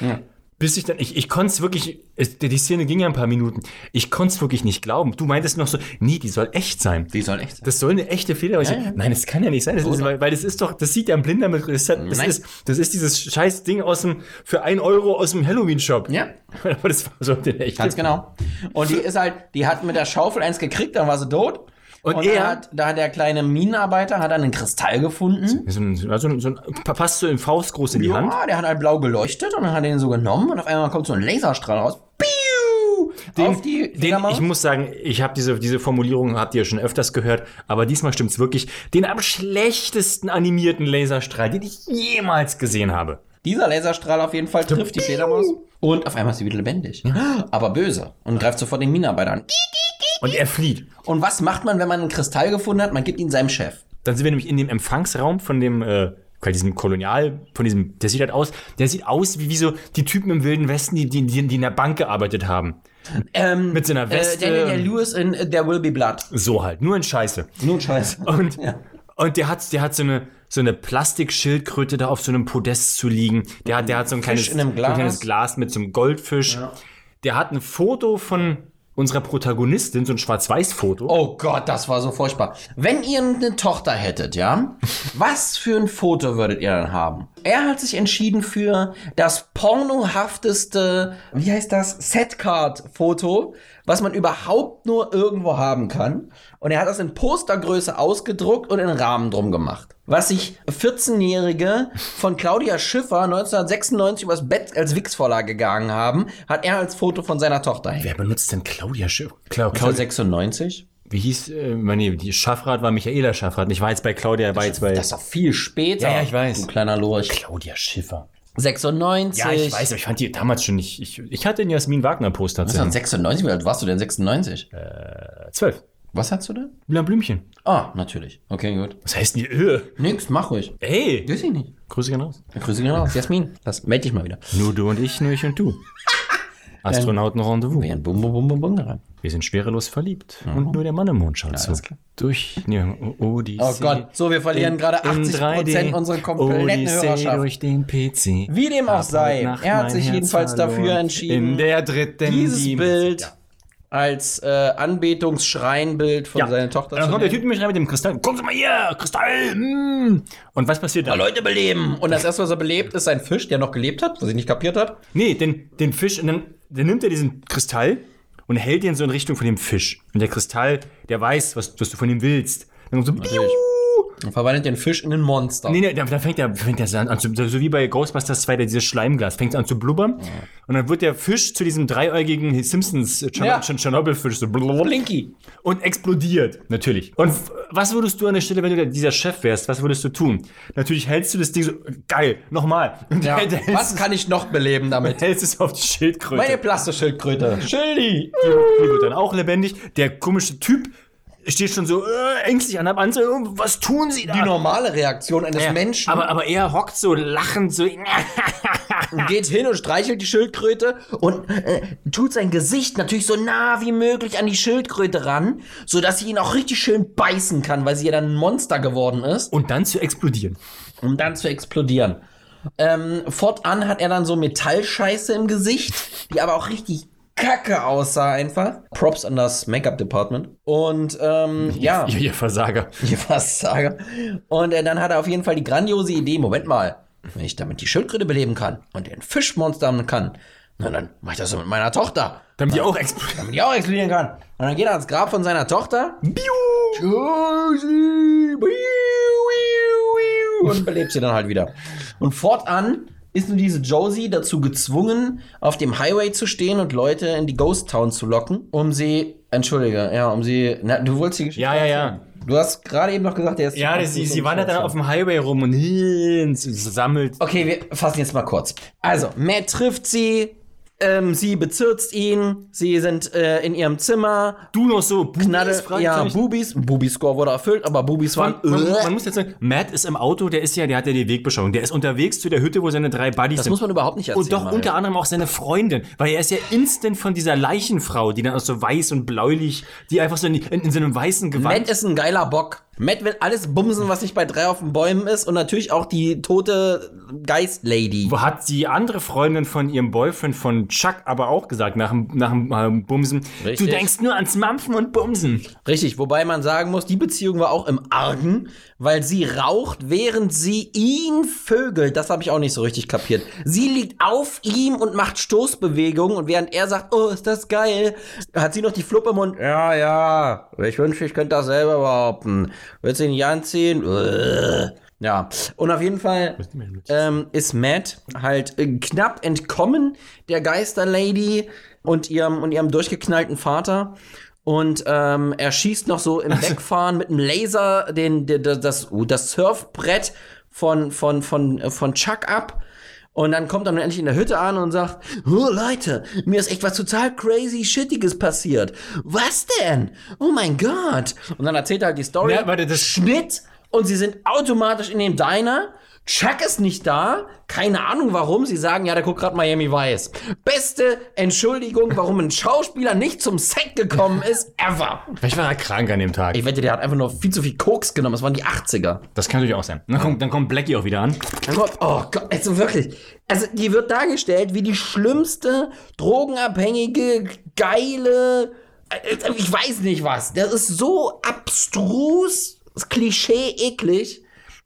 S1: Bis ich dann, ich, ich konnte es wirklich, es, die Szene ging ja ein paar Minuten, ich konnte es wirklich nicht glauben. Du meintest noch so, nee, die soll echt sein.
S2: Die soll echt sein.
S1: Das soll eine echte Fledermaus sein. Nein, das kann ja nicht sein. Das ist, weil, weil das ist doch, das sieht ja ein Blinder mit. Das, hat- das, ist, das ist dieses scheiß Ding aus dem, für ein Euro aus dem Halloween-Shop.
S2: Ja.
S1: Aber das war so eine echte.
S2: Ganz genau. Und die ist halt, die hat mit der Schaufel eins gekriegt, dann war sie tot.
S1: Und
S2: Und
S1: er-
S2: hat, da hat der kleine Minenarbeiter hat einen Kristall gefunden.
S1: So so ein, so passt so in Faust groß in die Hand.
S2: Ja, der hat halt blau geleuchtet und dann hat er ihn so genommen und auf einmal kommt so ein Laserstrahl raus. Piu! auf die
S1: Den, ich muss sagen, ich habe diese, diese Formulierung, habt ihr schon öfters gehört, aber diesmal stimmt's wirklich. Den am schlechtesten animierten Laserstrahl, den ich jemals gesehen habe.
S2: Dieser Laserstrahl auf jeden Fall trifft die Fledermaus. Und auf einmal ist sie wieder lebendig. Aber böse. Und greift sofort den Minenarbeiter an.
S1: Und er flieht.
S2: Und was macht man, wenn man einen Kristall gefunden hat? Man gibt ihn seinem Chef.
S1: Dann sind wir nämlich in dem Empfangsraum von dem, äh, diesem Kolonial, von diesem, der sieht halt aus, der sieht aus wie, wie so die Typen im Wilden Westen, die, die, die in der Bank gearbeitet haben.
S2: Ähm,
S1: Mit so einer Weste.
S2: Äh, Daniel Lewis in äh, There Will Be Blood.
S1: So halt, nur in Scheiße.
S2: Nun scheiße.
S1: Und,
S2: Ja.
S1: Und der hat, der hat so eine, so eine Plastikschildkröte da auf so einem Podest zu liegen. Der hat, der hat so ein kleines, so
S2: Glas.
S1: ein kleines Glas mit so einem Goldfisch. Der hat ein Foto von unserer Protagonistin, so ein Schwarz-Weiß-Foto.
S2: Oh Gott, das war so furchtbar. Wenn ihr eine Tochter hättet, ja, was für ein Foto würdet ihr dann haben? Er hat sich entschieden für das pornohafteste, wie heißt das, Setcard-Foto, was man überhaupt nur irgendwo haben kann. Und er hat das in Postergröße ausgedruckt und in Rahmen drum gemacht. Was sich 14-Jährige von Claudia Schiffer 1996 übers Bett als Wix-Vorlage gegangen haben, hat er als Foto von seiner Tochter hängen.
S1: Wer benutzt denn Claudia Schiff? Cla Claudia,
S2: 1996?
S1: Wie hieß, äh, nee, die Schaffrath war Michaela Schaffrath. Ich war jetzt bei Claudia, war jetzt bei
S2: Das ist doch viel später.
S1: Ja, ja, ich weiß.
S2: Du kleiner Lurch.
S1: Claudia Schiffer.
S2: 96.
S1: Ja, ich weiß, aber ich fand die damals schon nicht. Ich, ich hatte den Jasmin Wagner Poster.
S2: Was war 96? Wie alt warst du denn? 96?
S1: Zwölf.
S2: Was hast du denn?
S1: Blanc Blümchen.
S2: Ah, natürlich. Okay, gut.
S1: Was heißt denn die? Äh.
S2: Nix, mach ruhig.
S1: Ey,
S2: Weiß ich nicht.
S1: Grüße gehen raus.
S2: Grüße gehen raus. Jasmin, das meld dich mal wieder.
S1: Nur du und ich, nur ich und du. Astronauten-Rendezvous.
S2: Wir haben bum, bum, bum, bum, bum rein.
S1: Wir sind schwerelos verliebt. Und nur der Mann im Mond schaut zu.
S2: alles klar.
S1: Durch ja, O- Odyssee.
S2: Oh Gott, so, wir verlieren gerade 80% unserer kompletten
S1: Odyssee
S2: Hörerschaft.
S1: durch den PC.
S2: Wie dem auch sei, er hat sich
S1: Herz
S2: jedenfalls dafür entschieden,
S1: In der dritten
S2: dieses
S1: Dimension.
S2: Bild
S1: Ja.
S2: als äh, Anbetungsschreinbild von
S1: Ja.
S2: seiner Tochter
S1: Dann
S2: zu
S1: kommt der. Typ mit rein mit dem Kristall. Sie mal hier, Kristall. Mm. Und was passiert
S2: Ja,
S1: dann?
S2: Leute beleben. Und das erste, was er belebt, ist ein Fisch, der noch gelebt hat, was ich nicht kapiert hat.
S1: Nee, den, den Fisch, und dann, dann nimmt er diesen Kristall und hält ihn so in Richtung von dem Fisch. Und der Kristall, der weiß, was, was du von ihm willst. Dann so,
S2: Und verwandelt den Fisch in ein Monster.
S1: Nee, nee, dann fängt er, fängt er an, zu, so wie bei Ghostbusters 2, der dieses Schleimglas, fängt an zu blubbern. Und dann wird der Fisch zu diesem dreiäugigen Simpsons äh, Tscherno-
S2: Ja.
S1: Tschernobyl-Fisch so
S2: Blinky.
S1: und explodiert, natürlich. Und was würdest du an der Stelle, wenn du dieser Chef wärst, was würdest du tun? Natürlich hältst du das Ding so, geil, nochmal. Und
S2: Ja. Was kann ich noch beleben damit?
S1: hältst es auf die Schildkröte.
S2: Meine Plastischildkröte. Schildi.
S1: Die wird dann auch lebendig. Der komische Typ steht schon so äh, ängstlich an der Wand, so, was tun sie da?
S2: Die normale Reaktion eines
S1: Ja,
S2: Menschen
S1: Aber, aber er hockt so lachend, so.
S2: geht hin und streichelt die Schildkröte und äh, tut sein Gesicht natürlich so nah wie möglich an die Schildkröte ran, sodass sie ihn auch richtig schön beißen kann, weil sie ja dann ein Monster geworden ist,
S1: Und dann zu explodieren.
S2: um dann zu explodieren. Ähm, fortan hat er dann so Metallscheiße im Gesicht, die aber auch richtig kacke aussah einfach. Props an das Make-up-Department. Und ähm, ja.
S1: Ihr, ihr Versager.
S2: fast sage. Und äh, dann hat er auf jeden Fall die grandiose Idee, Moment mal, wenn ich damit die Schildkröte beleben kann und den Fischmonster kann, na dann mach ich das so mit meiner Tochter,
S1: Damit die auch explodieren.
S2: damit die auch explodieren kann. Und dann geht er ans Grab von seiner Tochter. Und belebt sie dann halt wieder. Und fortan ist nun diese Josie dazu gezwungen, auf dem Highway zu stehen und Leute in die Ghost Town zu locken, um sie, entschuldige, ja, um sie, na, du wolltest die Geschichte
S1: Ja, ja, ja.
S2: Du hast gerade eben noch gesagt, der ist
S1: Ja, das, sie, sie wandert dann auf dem Highway rum und sammelt.
S2: Okay, wir fassen jetzt mal kurz. Also, Matt trifft sie, ähm, sie bezirzt ihn, sie sind äh, in ihrem Zimmer,
S1: Du noch so, Bubis,
S2: Knalle, ja. Boobies, Booby-Score wurde erfüllt, aber Boobies waren,
S1: Man, man, man muss jetzt sagen, Matt ist im Auto, der ist ja, der hat ja die Wegbeschauung. Der ist unterwegs zu der Hütte, wo seine drei Buddies
S2: das
S1: sind.
S2: muss man überhaupt nicht erzählen.
S1: und doch
S2: Mario.
S1: unter anderem auch seine Freundin, weil er ist ja instant von dieser Leichenfrau, die dann auch so weiß und bläulich, die einfach so in, in, in so einem weißen Gewand.
S2: Matt ist ein geiler Bock. Matt will alles bumsen, was nicht bei drei auf den Bäumen ist und natürlich auch die tote Geist-Lady.
S1: Wo hat die andere Freundin von ihrem Boyfriend von Chuck aber auch gesagt, nach dem, nach dem äh, Bumsen,
S2: Richtig.
S1: du denkst nur ans Mampfen und Bumsen.
S2: Richtig, wobei man sagen muss, die Beziehung war auch im Argen, weil sie raucht, während sie ihn vögelt. Das habe ich auch nicht so richtig kapiert. Sie liegt auf ihm und macht Stoßbewegungen und während er sagt, oh, ist das geil, hat sie noch die Fluppe im Mund. Ja, ja, ich wünsche, ich könnte das selber behaupten. Willst du ihn nicht anziehen? Uah. Ja, und auf jeden Fall ähm, ist Matt halt äh, knapp entkommen der Geisterlady und ihrem, und ihrem durchgeknallten Vater. Und ähm, er schießt noch so im Wegfahren mit einem Laser den, den, das, das Surfbrett von, von, von, äh, von Chuck ab. Und dann kommt er dann endlich in der Hütte an und sagt, oh Leute, mir ist echt was total crazy shittiges passiert. Was denn? Oh mein Gott. Und dann erzählt er halt die Story.
S1: Ja, warte, das-
S2: Schnitt und sie sind automatisch in dem Diner. Chuck ist nicht da. Keine Ahnung warum. Sie sagen, ja, der guckt gerade Miami Vice. Beste Entschuldigung, warum ein Schauspieler nicht zum Set gekommen ist, ever.
S1: Vielleicht war er krank an dem Tag.
S2: Ich wette, der hat einfach nur viel zu viel Koks genommen. Das waren die 80er.
S1: Das kann natürlich auch sein. Dann kommt, dann kommt Blackie auch wieder an.
S2: Dann kommt, oh Gott, also wirklich. Also, die wird dargestellt wie die schlimmste, drogenabhängige, geile, äh, ich weiß nicht was. Das ist so abstrus, Klischee eklig.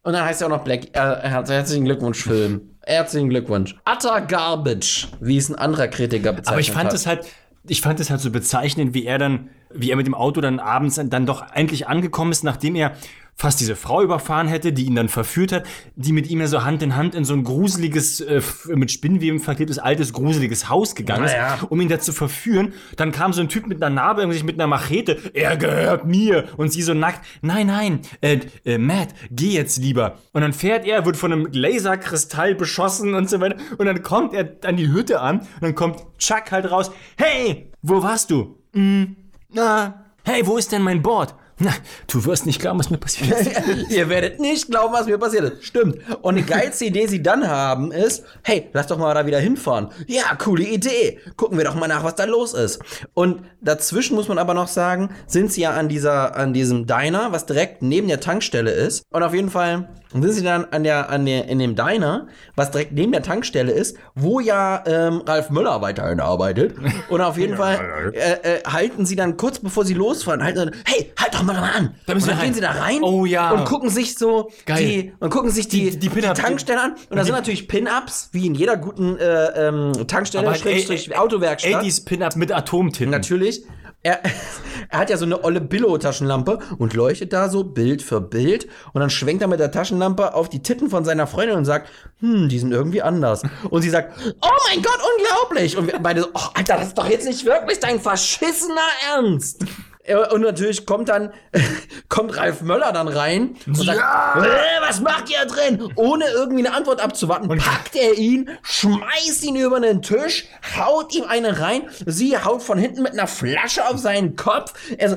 S2: Und dann heißt er auch noch Black, äh, herz- herzlichen Glückwunsch, Film. Herzlichen Glückwunsch. Utter Garbage, wie es ein anderer Kritiker bezeichnet
S1: Aber ich fand
S2: hat.
S1: es halt, ich fand es halt so bezeichnend, wie er dann, wie er mit dem Auto dann abends dann doch endlich angekommen ist, nachdem er fast diese Frau überfahren hätte, die ihn dann verführt hat, die mit ihm ja so Hand in Hand in so ein gruseliges, äh, mit Spinnweben verklebtes, altes, gruseliges Haus gegangen ist,
S2: Naja.
S1: um ihn da zu verführen. Dann kam so ein Typ mit einer Narbe, irgendwie mit einer Machete, er gehört mir. Und sie so nackt, nein, nein, äh, äh, Matt, geh jetzt lieber. Und dann fährt er, wird von einem Laserkristall beschossen und so weiter. Und dann kommt er an die Hütte an und dann kommt Chuck halt raus, hey, wo warst du? Hm, na, hey, wo ist denn mein Board? Na, du wirst nicht glauben, was mir passiert ist.
S2: Ihr werdet nicht glauben, was mir passiert ist. Stimmt. Und die geilste Idee, sie dann haben, ist, hey, lass doch mal da wieder hinfahren. Ja, coole Idee. Gucken wir doch mal nach, was da los ist. Und dazwischen muss man aber noch sagen, sind sie ja an dieser, an diesem Diner, was direkt neben der Tankstelle ist. Und auf jeden Fall sind sie dann an der, an der, in dem Diner, was direkt neben der Tankstelle ist, wo ja ähm, Ralf Möller weiterhin arbeitet. Und auf jeden Fall äh, äh, halten sie dann kurz bevor sie losfahren, halten dann, hey, halt doch mal da mal an.
S1: Da
S2: und
S1: müssen wir
S2: dann gehen
S1: rein.
S2: sie da rein
S1: Oh ja.
S2: und gucken sich so
S1: Geil.
S2: die und gucken sich die,
S1: Die- die Pin-Up-
S2: Tankstelle an und da sind natürlich Pin-ups wie in jeder guten äh, ähm, Tankstelle Schrägstrich Autowerkstatt
S1: 80s Pin-Up mit Atomtinten.
S2: natürlich er, er hat ja so eine olle Billo-Taschenlampe und leuchtet da so Bild für Bild und dann schwenkt er mit der Taschenlampe auf die Titten von seiner Freundin und sagt, hm, die sind irgendwie anders. Und sie sagt, oh mein Gott, unglaublich. Und wir beide so, oh, Alter, das ist doch jetzt nicht wirklich dein verschissener Ernst. Ja, Und natürlich kommt dann, kommt Ralf Möller dann rein und sagt, äh, was macht ihr drin? Ohne irgendwie eine Antwort abzuwarten, packt er ihn, schmeißt ihn über den Tisch, haut ihm eine rein, sie haut von hinten mit einer Flasche auf seinen Kopf, er so,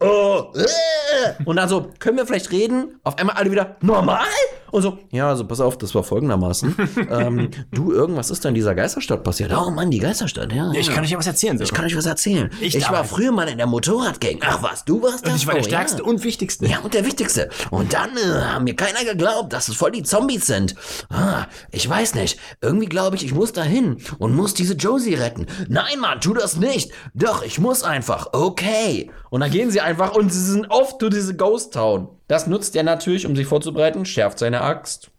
S2: oh, äh. Und dann so, können wir vielleicht reden? Auf einmal alle wieder, normal? Und so, ja, also pass auf, das war folgendermaßen. ähm, du, irgendwas ist da in dieser Geisterstadt passiert. Oh Mann, die Geisterstadt, ja.
S1: Ich
S2: ja.
S1: kann euch ja was erzählen. So.
S2: Ich kann euch was erzählen. Ich,
S1: Ich
S2: war früher mal in der Motorradgang. Ach was, du warst das?
S1: Und ich war der
S2: Oh,
S1: stärkste
S2: ja.
S1: und wichtigste.
S2: Ja, und der Wichtigste. Und dann äh, haben mir keiner geglaubt, dass es voll die Zombies sind. Ah, ich weiß nicht. Irgendwie glaube ich, ich muss dahin und muss diese Josie retten. Nein, Mann, tu das nicht. Doch, ich muss einfach. Okay. Und dann gehen sie einfach und sie sind oft zu diese Ghost Town. Das nutzt er natürlich, um sich vorzubereiten, schärft seine Axt.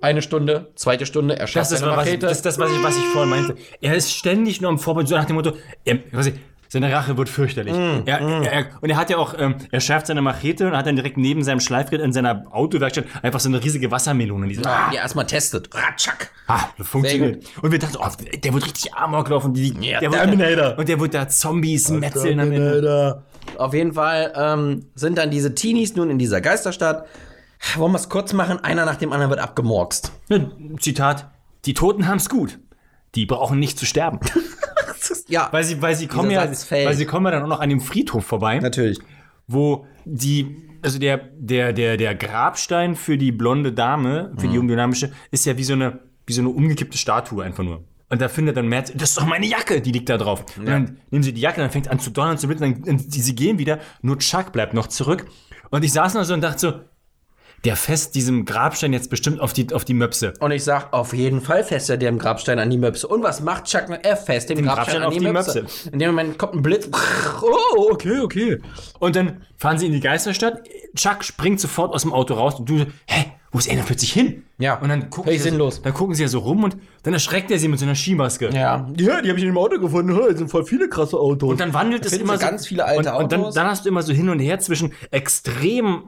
S2: Eine Stunde, zweite Stunde, er schärft seine Machete.
S1: das ist das, was ich, was ich vorhin meinte. Er ist ständig nur am Vorbild, so nach dem Motto, er, was ich, seine Rache wird fürchterlich.
S2: Mm,
S1: er, er, und er hat ja auch, ähm, er schärft seine Machete und hat dann direkt neben seinem Schleifgerät in seiner Autowerkstatt einfach so eine riesige Wassermelone. Die so,
S2: ah, die erstmal testet. Ratschak.
S1: ah, das funktioniert. Und wir dachten, oh, der wird richtig Amok laufen. Die,
S2: Ja,
S1: der wird
S2: Terminator.
S1: Da, und der wird da Zombies metzeln Ende.
S2: Auf jeden Fall ähm, sind dann diese Teenies nun in dieser Geisterstadt. Wollen wir es kurz machen? Einer nach dem anderen wird abgemorkst.
S1: Ja, Zitat, die Toten haben's gut. Die brauchen nicht zu sterben.
S2: Ja,
S1: Weil sie, weil sie kommen ja, weil sie kommen ja dann auch noch an dem Friedhof vorbei.
S2: natürlich.
S1: wo die, also der, der, der, der Grabstein für die blonde Dame, für die jungdynamische, ist ja wie so eine, wie so eine umgekippte Statue einfach nur. Und da findet dann Matt, das ist doch meine Jacke, die liegt da drauf. Und dann nehmen sie die Jacke, dann fängt es an zu donnern, zu blitzen, dann, sie gehen wieder, nur Chuck bleibt noch zurück. Und ich saß noch so und dachte so, der fest diesem Grabstein jetzt bestimmt auf die, auf die Möpse.
S2: Und ich sag, auf jeden Fall fest er dem Grabstein an die Möpse. Und was macht Chuck? Er fest dem, Grabstein,
S1: Grabstein
S2: an
S1: auf
S2: die,
S1: die
S2: Möpse.
S1: Möpse.
S2: In dem Moment kommt ein Blitz. Oh, okay, okay.
S1: Und dann fahren sie in die Geisterstadt. Chuck springt sofort aus dem Auto raus und du, hä, wo ist er denn plötzlich hin?
S2: Ja.
S1: Und dann gucken,
S2: Völlig
S1: sie,
S2: sinnlos.
S1: So, dann gucken sie ja so rum und dann erschreckt er sie mit so einer Skimaske.
S2: Ja. Ja, die habe ich in dem Auto gefunden. Das sind voll viele krasse Autos.
S1: Und dann wandelt es
S2: finden
S1: immer so.
S2: ganz viele alte
S1: und, und dann,
S2: Autos.
S1: dann hast du immer so hin und her zwischen extrem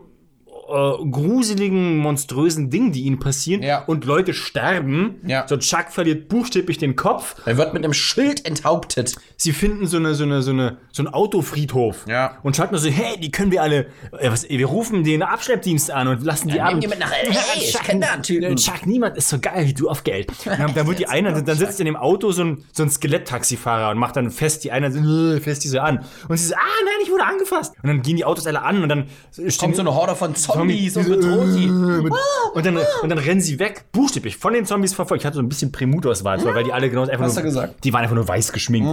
S1: äh, gruseligen, monströsen Dingen, die ihnen passieren
S2: Ja.
S1: und Leute sterben.
S2: Ja.
S1: So Chuck verliert buchstäblich den Kopf.
S2: er wird mit einem Schild enthauptet.
S1: Sie finden so eine so eine so eine so einen Autofriedhof.
S2: Ja.
S1: Und Chuck nur so, hey, die können wir alle, äh, was, wir rufen den Abschleppdienst an und lassen die
S2: Ja,
S1: ab.
S2: nehmen die nach LA. Ich kenn da einen Typen.
S1: Chuck, niemand ist so geil wie du auf Geld. Dann, dann wird die eine, dann sitzt in dem Auto so ein, so ein Skeletttaxifahrer und macht dann fest die eine, so, fest die so an. Und sie so, ah nein, ich wurde angefasst. Und dann gehen die Autos alle an und dann
S2: Kommt so eine Horde von Zombies und
S1: die so,
S2: bedroht sie.
S1: äh, mit- Und dann, und dann rennen sie weg, buchstäblich, von den Zombies verfolgt. Ich hatte so ein bisschen Prämutauswahl, weil die alle genau einfach
S2: Hast
S1: nur,
S2: gesagt.
S1: die waren einfach nur weiß geschminkt.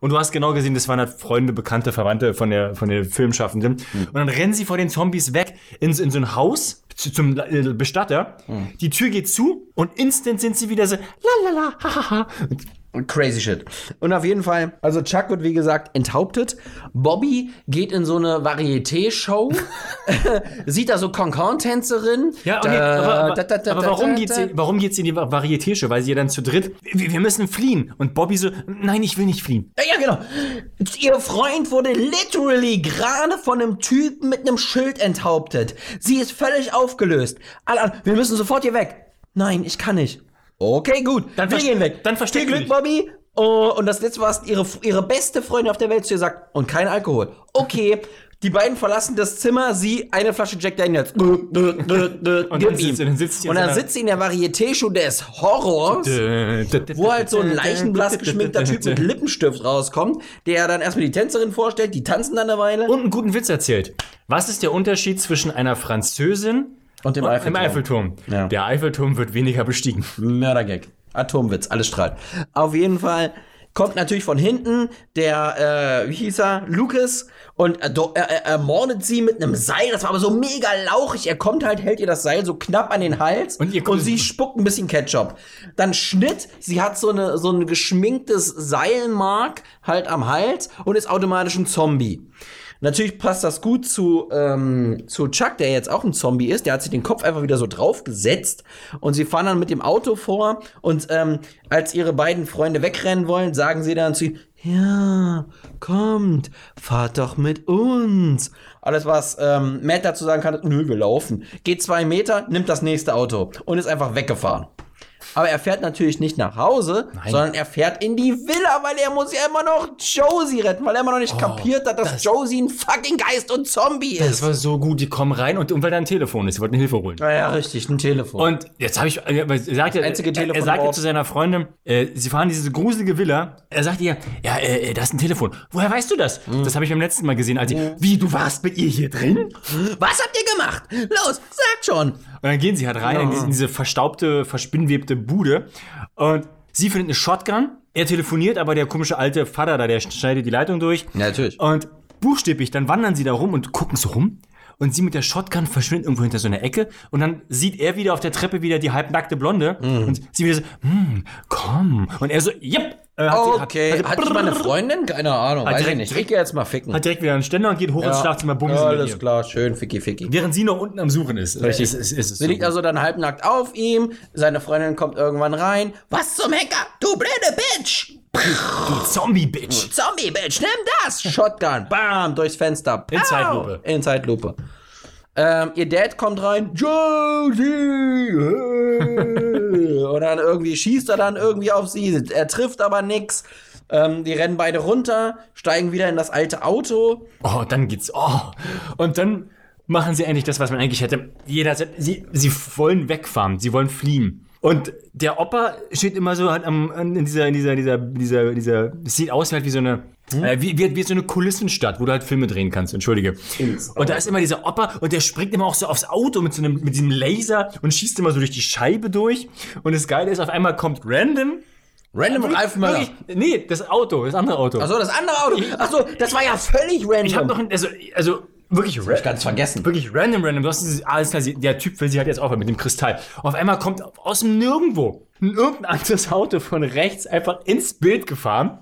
S1: Und du hast genau gesehen, das waren halt Freunde, Bekannte, Verwandte von der, von der Filmschaffenden. Und dann rennen sie vor den Zombies weg in, so- in so ein Haus zu, zum äh, Bestatter. Die Tür geht zu und instant sind sie wieder so, lalala, hahaha.
S2: Und Crazy shit. Und auf jeden Fall, also Chuck wird wie gesagt enthauptet. Bobby geht in so eine Varieté-Show, sieht da so Concon-Tänzerin.
S1: Ja, okay,
S2: Da,
S1: aber,
S2: da, da,
S1: aber warum, geht sie, warum geht sie in die Varieté-Show? Weil sie ja dann zu dritt, wir, wir müssen fliehen. Und Bobby so, nein, ich will nicht fliehen.
S2: Ja, ja, genau. Ihr Freund wurde literally gerade von einem Typen mit einem Schild enthauptet. Sie ist völlig aufgelöst. Alle wir müssen sofort hier weg. Nein, ich kann nicht. Okay, gut.
S1: Dann
S2: wir gehen weg.
S1: dann versteck
S2: Viel. Glück, Bobby. Oh, und das letzte, was ihre, ihre beste Freundin auf der Welt zu ihr sagt, und kein Alkohol. Okay. Die beiden verlassen das Zimmer, sie eine Flasche Jack Daniels. Und
S1: dann sitzt- dann sitzt
S2: und dann sitzt sie in der Varieté-Show des Horrors wo halt so ein leichenblass geschminkter Typ mit Lippenstift rauskommt, der dann erstmal die Tänzerin vorstellt, die tanzen dann eine Weile.
S1: und einen guten Witz erzählt. Was ist der Unterschied zwischen einer Französin
S2: Und dem
S1: und
S2: Eiffelturm.
S1: dem Eiffelturm?
S2: Ja.
S1: Der Eiffelturm wird weniger bestiegen.
S2: Mördergag. Atomwitz, alles strahlt. Auf jeden Fall kommt natürlich von hinten der, äh, wie hieß er, Lucas und er, do- er, er ermordet sie mit einem Seil. Das war aber so mega lauchig. Er kommt halt, hält ihr das Seil so knapp an den Hals
S1: Und ihr-
S2: und sie spuckt ein bisschen Ketchup. Dann Schnitt, sie hat so, eine, so ein geschminktes Seilmark halt am Hals und ist automatisch ein Zombie. Natürlich passt das gut zu, ähm, zu Chuck, der jetzt auch ein Zombie ist. Der hat sich den Kopf einfach wieder so draufgesetzt und sie fahren dann mit dem Auto vor und ähm, als ihre beiden Freunde wegrennen wollen, sagen sie dann zu ihm, ja, kommt, fahrt doch mit uns. Alles, was ähm, Matt dazu sagen kann, nö, wir laufen. Geht zwei Meter, nimmt das nächste Auto und ist einfach weggefahren. Aber er fährt natürlich nicht nach Hause, sondern er fährt in die Villa, weil er muss ja immer noch Josie retten, weil er immer noch nicht kapiert hat, dass Josie ein fucking Geist und Zombie
S1: Das
S2: ist.
S1: war so gut, die kommen rein und, und weil da ein Telefon ist, sie wollten Hilfe holen.
S2: Naja, richtig, ein Telefon.
S1: Und jetzt habe ich, äh, er sagt ja,
S2: einzige
S1: er,
S2: Telefon
S1: er sagt ja
S2: drauf.
S1: zu seiner Freundin, äh, sie fahren diese gruselige Villa. Er sagt ihr, ja, äh, da ist ein Telefon. Woher weißt du das?
S2: Hm.
S1: Das habe ich beim letzten Mal gesehen, als ich, wie, du warst mit ihr hier drin?
S2: Was habt ihr gemacht? Los, sagt schon.
S1: Und dann gehen sie halt rein in, diese, in diese verstaubte, verspinnwebte Bude. Und sie findet eine Shotgun. Er telefoniert, aber der komische alte Vater da, der schneidet die Leitung durch.
S2: Natürlich.
S1: Und buchstäblich, dann wandern sie da rum und gucken so rum. Und sie mit der Shotgun verschwindet irgendwo hinter so einer Ecke. Und dann sieht er wieder auf der Treppe wieder die halbnackte Blonde.
S2: Mhm.
S1: Und sie wieder so, hm, komm. Und er so, yep. Äh, hat sie-
S2: Okay,
S1: hat,
S2: hat ich meine Freundin? Keine Ahnung, weiß ich
S1: direkt-
S2: nicht. Ich geh jetzt mal ficken.
S1: hat direkt wieder einen Ständer und geht hoch ins Schlafzimmer, bumsen
S2: ja, alles
S1: ihr.
S2: klar, schön, ficky, ficky.
S1: Während sie noch unten am Suchen ist. Richtig. Ist, ist, ist es
S2: Sie
S1: so
S2: liegt also dann halbnackt auf ihm, seine Freundin kommt irgendwann rein. Was zum Henker? Du blöde Bitch!
S1: gut. Zombie-Bitch.
S2: Zombie-Bitch, nimm das! Shotgun, bam, durchs Fenster.
S1: In
S2: Pow!
S1: Zeitlupe.
S2: In Zeitlupe. Ähm, ihr Dad kommt rein. Josie! Hey. Und dann irgendwie schießt er dann irgendwie auf sie. Er trifft aber nix. Ähm, die rennen beide runter, steigen wieder in das alte Auto.
S1: Oh, dann geht's. Oh. Und dann machen sie endlich das, was man eigentlich hätte. Jeder sie, sie wollen wegfahren, sie wollen fliehen. Und der Opa steht immer so halt am, in dieser, in dieser, dieser, dieser, dieser, es sieht aus halt wie so eine, äh, wie, wie, wie so eine Kulissenstadt, wo du halt Filme drehen kannst, entschuldige. Und da ist immer dieser Opa und der springt immer auch so aufs Auto mit so einem, mit diesem Laser und schießt immer so durch die Scheibe durch. Und das Geile ist, auf einmal kommt random.
S2: Random Ralf Möller.
S1: Nee, das Auto, das andere Auto.
S2: Achso, das andere Auto. Achso, das war ja völlig random.
S1: ich habe noch, ein- also, also wirklich
S2: ich ganz vergessen.
S1: Wirklich random, random. Du hast dieses, alles klar, der Typ will sie halt jetzt auch mit dem Kristall. Auf einmal kommt aus dem Nirgendwo ein irgendein anderes Auto von rechts einfach ins Bild gefahren.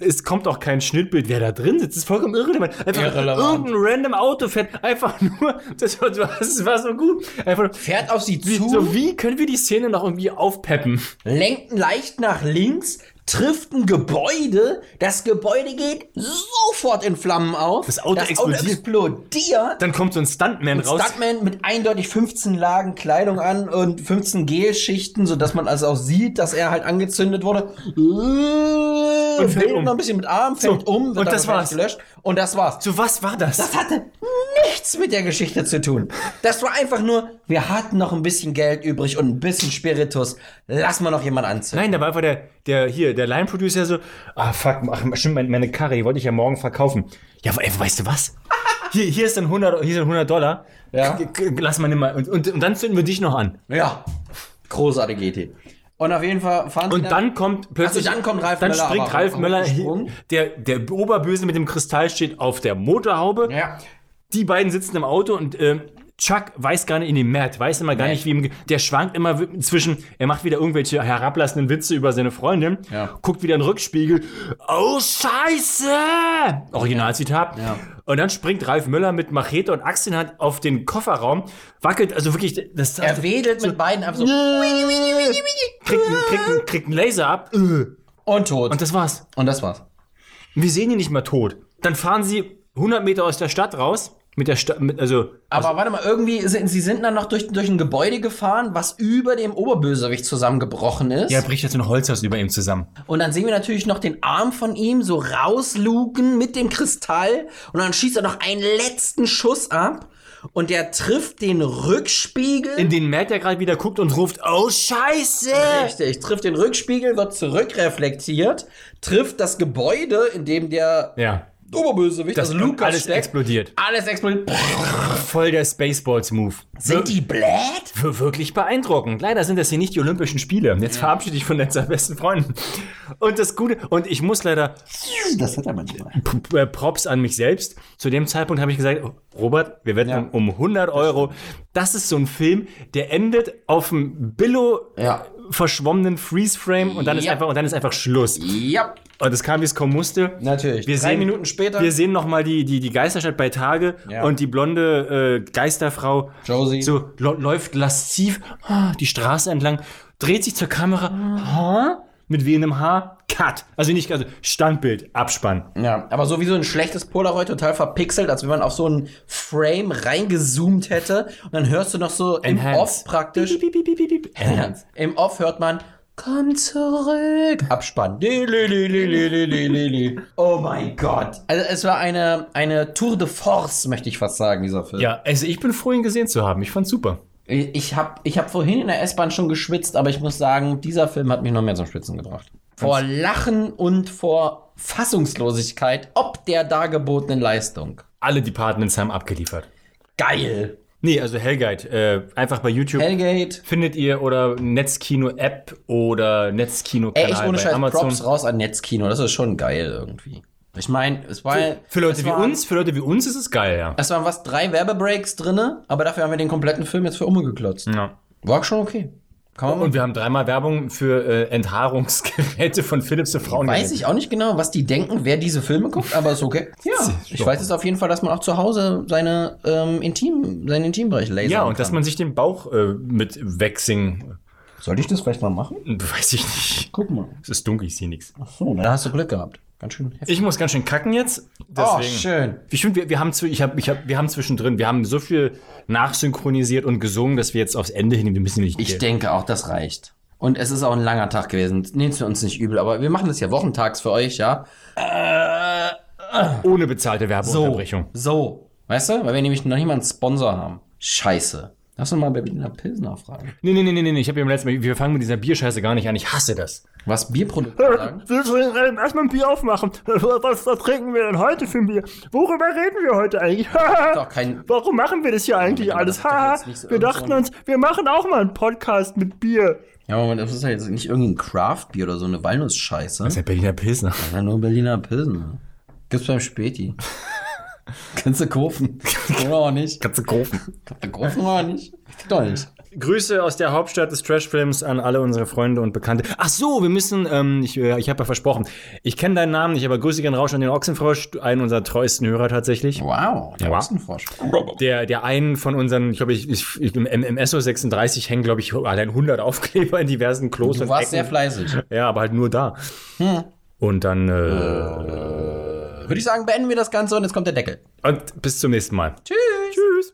S1: Es kommt auch kein Schnittbild, wer da drin sitzt. Das ist vollkommen irrelevant. Einfach
S2: Irrelevant.
S1: irgendein random Auto fährt einfach nur, das war, das war so gut. Einfach,
S2: Fährt auf sie zu,
S1: so wie können wir die Szene noch irgendwie aufpeppen?
S2: lenkt leicht nach links, trifft ein Gebäude, das Gebäude geht sofort in Flammen auf.
S1: Das Auto explodiert.
S2: explodiert.
S1: Dann kommt so ein Stuntman raus.
S2: Stuntman mit eindeutig 15 Lagen Kleidung an und 15 Gelschichten, sodass man also auch sieht, dass er halt angezündet wurde. Und
S1: fällt um.
S2: noch ein bisschen mit Arm, fällt
S1: So,
S2: um, wird
S1: und das war's.
S2: gelöscht. Und das war's.
S1: So, was war das?
S2: Das hatte nichts mit der Geschichte zu tun. Das war einfach nur, wir hatten noch ein bisschen Geld übrig und ein bisschen Spiritus. Lass mal noch jemand anzünden.
S1: Nein, da war einfach der, der hier, der Line-Producer so, ah fuck, ach, stimmt, meine, meine Karre, die wollte ich ja morgen verkaufen. Ja, ey, weißt du was? Hier, hier ist dann 100, hier sind 100 Dollar.
S2: Ja.
S1: Lass mal nimm mal. Und, und, und dann zünden wir dich noch an.
S2: Ja. Großartige Idee. Und auf jeden Fall fahren sie
S1: Und dann kommt plötzlich,
S2: Also dann kommt Ralf
S1: dann
S2: Möller
S1: springt
S2: aber
S1: Ralf Möller,
S2: aufgesprungen.
S1: der, der Oberböse mit dem Kristall steht auf der Motorhaube.
S2: Ja.
S1: Die beiden sitzen im Auto und ähm, Chuck weiß gar nicht, in dem Matt weiß immer gar
S2: Matt.
S1: nicht, wie ihm, der schwankt immer zwischen, er macht wieder irgendwelche herablassenden Witze über seine Freundin,
S2: Ja.
S1: guckt wieder in den Rückspiegel, oh Scheiße! Originalzitat.
S2: Ja.
S1: Und dann springt Ralf Möller mit Machete und Axt in der Hand auf den Kofferraum, wackelt, also wirklich, das
S2: Er wedelt mit beiden einfach so
S1: kriegt, einen- kriegt, kriegt einen Laser ab
S2: und tot.
S1: und das war's.
S2: Und das war's.
S1: Wir sehen ihn nicht mal tot. Dann fahren sie 100 Meter aus der Stadt raus, mit der Stadt, mit, also
S2: Aber warte mal, irgendwie, sind, sie sind dann noch durch, durch ein Gebäude gefahren, was über dem Oberbösewicht zusammengebrochen ist.
S1: Ja, bricht jetzt so ein Holzhaus über ihm zusammen.
S2: Und dann sehen wir natürlich noch den Arm von ihm so rausluken mit dem Kristall. Und dann schießt er noch einen letzten Schuss ab. Und der trifft den Rückspiegel.
S1: In den Matt, der gerade wieder guckt und ruft, oh Scheiße!
S2: Richtig, trifft den Rückspiegel, wird zurückreflektiert, trifft das Gebäude, in dem der
S1: Ja.
S2: Oberbösewicht,
S1: Das
S2: also Lukas
S1: alles
S2: steckt.
S1: explodiert.
S2: Alles explodiert.
S1: Voll der Spaceballs-Move.
S2: Sind die blöd?
S1: Wir- Wirklich beeindruckend. Leider sind das hier nicht die Olympischen Spiele. Jetzt verabschiede ich von den zwei besten Freunden. Und das Gute, und ich muss leider
S2: Das hat er manchmal.
S1: P- Props an mich selbst. Zu dem Zeitpunkt habe ich gesagt, Robert, wir wetten
S2: Ja.
S1: um, um 100 Euro. Das ist so ein Film, der endet auf einem Billo
S2: Ja.
S1: Verschwommenen Freeze-Frame und dann ist
S2: Ja.
S1: einfach und dann ist einfach Schluss.
S2: Ja,
S1: Und das kam, wie es kommen musste.
S2: natürlich.
S1: Wir
S2: Drei
S1: sehen,
S2: Minuten später.
S1: Wir sehen noch mal die, die, die Geisterstadt bei Tage
S2: Ja.
S1: und die blonde äh, Geisterfrau
S2: Josie.
S1: so läuft lasziv ah, die Straße entlang, dreht sich zur Kamera. Ah mit wehendem Haar, Cut. Also nicht also Standbild, Abspann.
S2: Ja, aber so wie so ein schlechtes Polaroid, total verpixelt, als wenn man auf so einen Frame reingezoomt hätte. Und dann hörst du noch so
S1: Enhance.
S2: im Off praktisch.
S1: Beep, beep, beep, ja,
S2: Im Off hört man, komm zurück. Abspann. oh mein Gott. Also es war eine, eine Tour de Force, möchte ich fast sagen, dieser Film.
S1: Ja, also ich bin froh, ihn gesehen zu haben. Ich fand's super.
S2: Ich habe ich hab vorhin in der S-Bahn schon geschwitzt, aber ich muss sagen, dieser Film hat mich noch mehr zum Schwitzen gebracht. Vor Lachen und vor Fassungslosigkeit ob der dargebotenen Leistung.
S1: Alle Departments haben abgeliefert.
S2: Geil.
S1: Nee, also Hellguide. Äh, einfach bei YouTube
S2: Hellgate.
S1: findet ihr oder Netzkino-App oder
S2: Ey,
S1: Netzkino-Kanal
S2: echt ohne Scheiß,
S1: Amazon.
S2: Props raus an Netzkino. Das ist schon geil irgendwie. Ich meine, es war
S1: Für Leute
S2: es
S1: wie
S2: waren-
S1: uns, für Leute wie uns ist es geil, ja.
S2: Es waren was drei Werbebreaks drinne, aber dafür haben wir den kompletten Film jetzt für umgeklotzt.
S1: ja.
S2: War schon okay. Kann man
S1: Und wir haben dreimal Werbung für äh, Enthaarungsgeräte von Philips für Frauen.
S2: Weiß ich auch nicht genau, was die denken, wer diese Filme guckt, aber ist okay. Ja, ich weiß jetzt auf jeden Fall, dass man auch zu Hause seine ähm, Intim, seinen Intimbereich lasern
S1: Ja, und
S2: kann.
S1: dass man sich den Bauch äh, mit Waxing,
S2: Sollte ich das vielleicht mal machen?
S1: weiß ich nicht.
S2: Guck mal.
S1: Es ist dunkel, ich sehe nichts.
S2: Ach so, da hast du Glück gehabt. Ganz schön heftig.
S1: Ich muss ganz schön kacken jetzt.
S2: Oh,
S1: Deswegen.
S2: schön.
S1: Ich finde, wir, wir, haben ich hab, ich hab, wir haben zwischendrin, wir haben so viel nachsynchronisiert und gesungen, dass wir jetzt aufs Ende hin, wir müssen nicht.
S2: Ich denke auch, das reicht. Und es ist auch ein langer Tag gewesen. Nehmt wir uns nicht übel, aber wir machen das ja wochentags für euch, ja?
S1: ohne bezahlte
S2: So.
S1: Werbeunterbrechung.
S2: So. Weißt du? Weil wir nämlich noch einen Sponsor haben. Scheiße. Lass uns mal bei Berliner Pilsner fragen.
S1: Nee, nee, nee, nee, nee, ich habe ja im letzten Mal, wir fangen mit dieser Bierscheiße gar nicht an. Ich hasse das.
S2: Was Bierprodukte sagen?
S1: Wir sollen erstmal ein Bier aufmachen. Was, was trinken wir denn heute für ein Bier? Worüber reden wir heute eigentlich?
S2: Doch kein.
S1: Warum machen wir das hier eigentlich
S2: Ja,
S1: alles?
S2: das ist nicht so
S1: wir dachten uns, wir machen auch mal einen Podcast mit Bier.
S2: Ja, Moment, das ist ja jetzt nicht irgendein Craft-Bier oder so eine Walnussscheiße.
S1: Das ist ja Berliner Pilsner.
S2: Ja, nur Berliner Pilsen. Gibt's beim Späti. Kannst du kaufen. Oder auch nicht.
S1: Kannst du kaufen.
S2: Kannst du kaufen oder nicht? Doch nicht.
S1: Grüße aus der Hauptstadt des Trashfilms an alle unsere Freunde und Bekannte. Ach so, wir müssen, ähm, ich, äh, ich habe ja versprochen, ich kenne deinen Namen nicht, aber Grüße gern raus an den Ochsenfrosch, einen unserer treuesten Hörer tatsächlich.
S2: Wow, der
S1: Wow.
S2: Ochsenfrosch.
S1: Der, der einen von unseren, ich glaube, ich, ich, ich, im, im SO 36 hängen, glaube ich, allein 100 Aufkleber in diversen Klos
S2: Du
S1: und
S2: warst sehr
S1: Ecken.
S2: fleißig.
S1: Ja, aber halt nur da. Und dann, äh,
S2: würde ich sagen, beenden wir das Ganze und jetzt kommt der Deckel.
S1: Und bis zum nächsten Mal. Tschüss.
S2: Tschüss.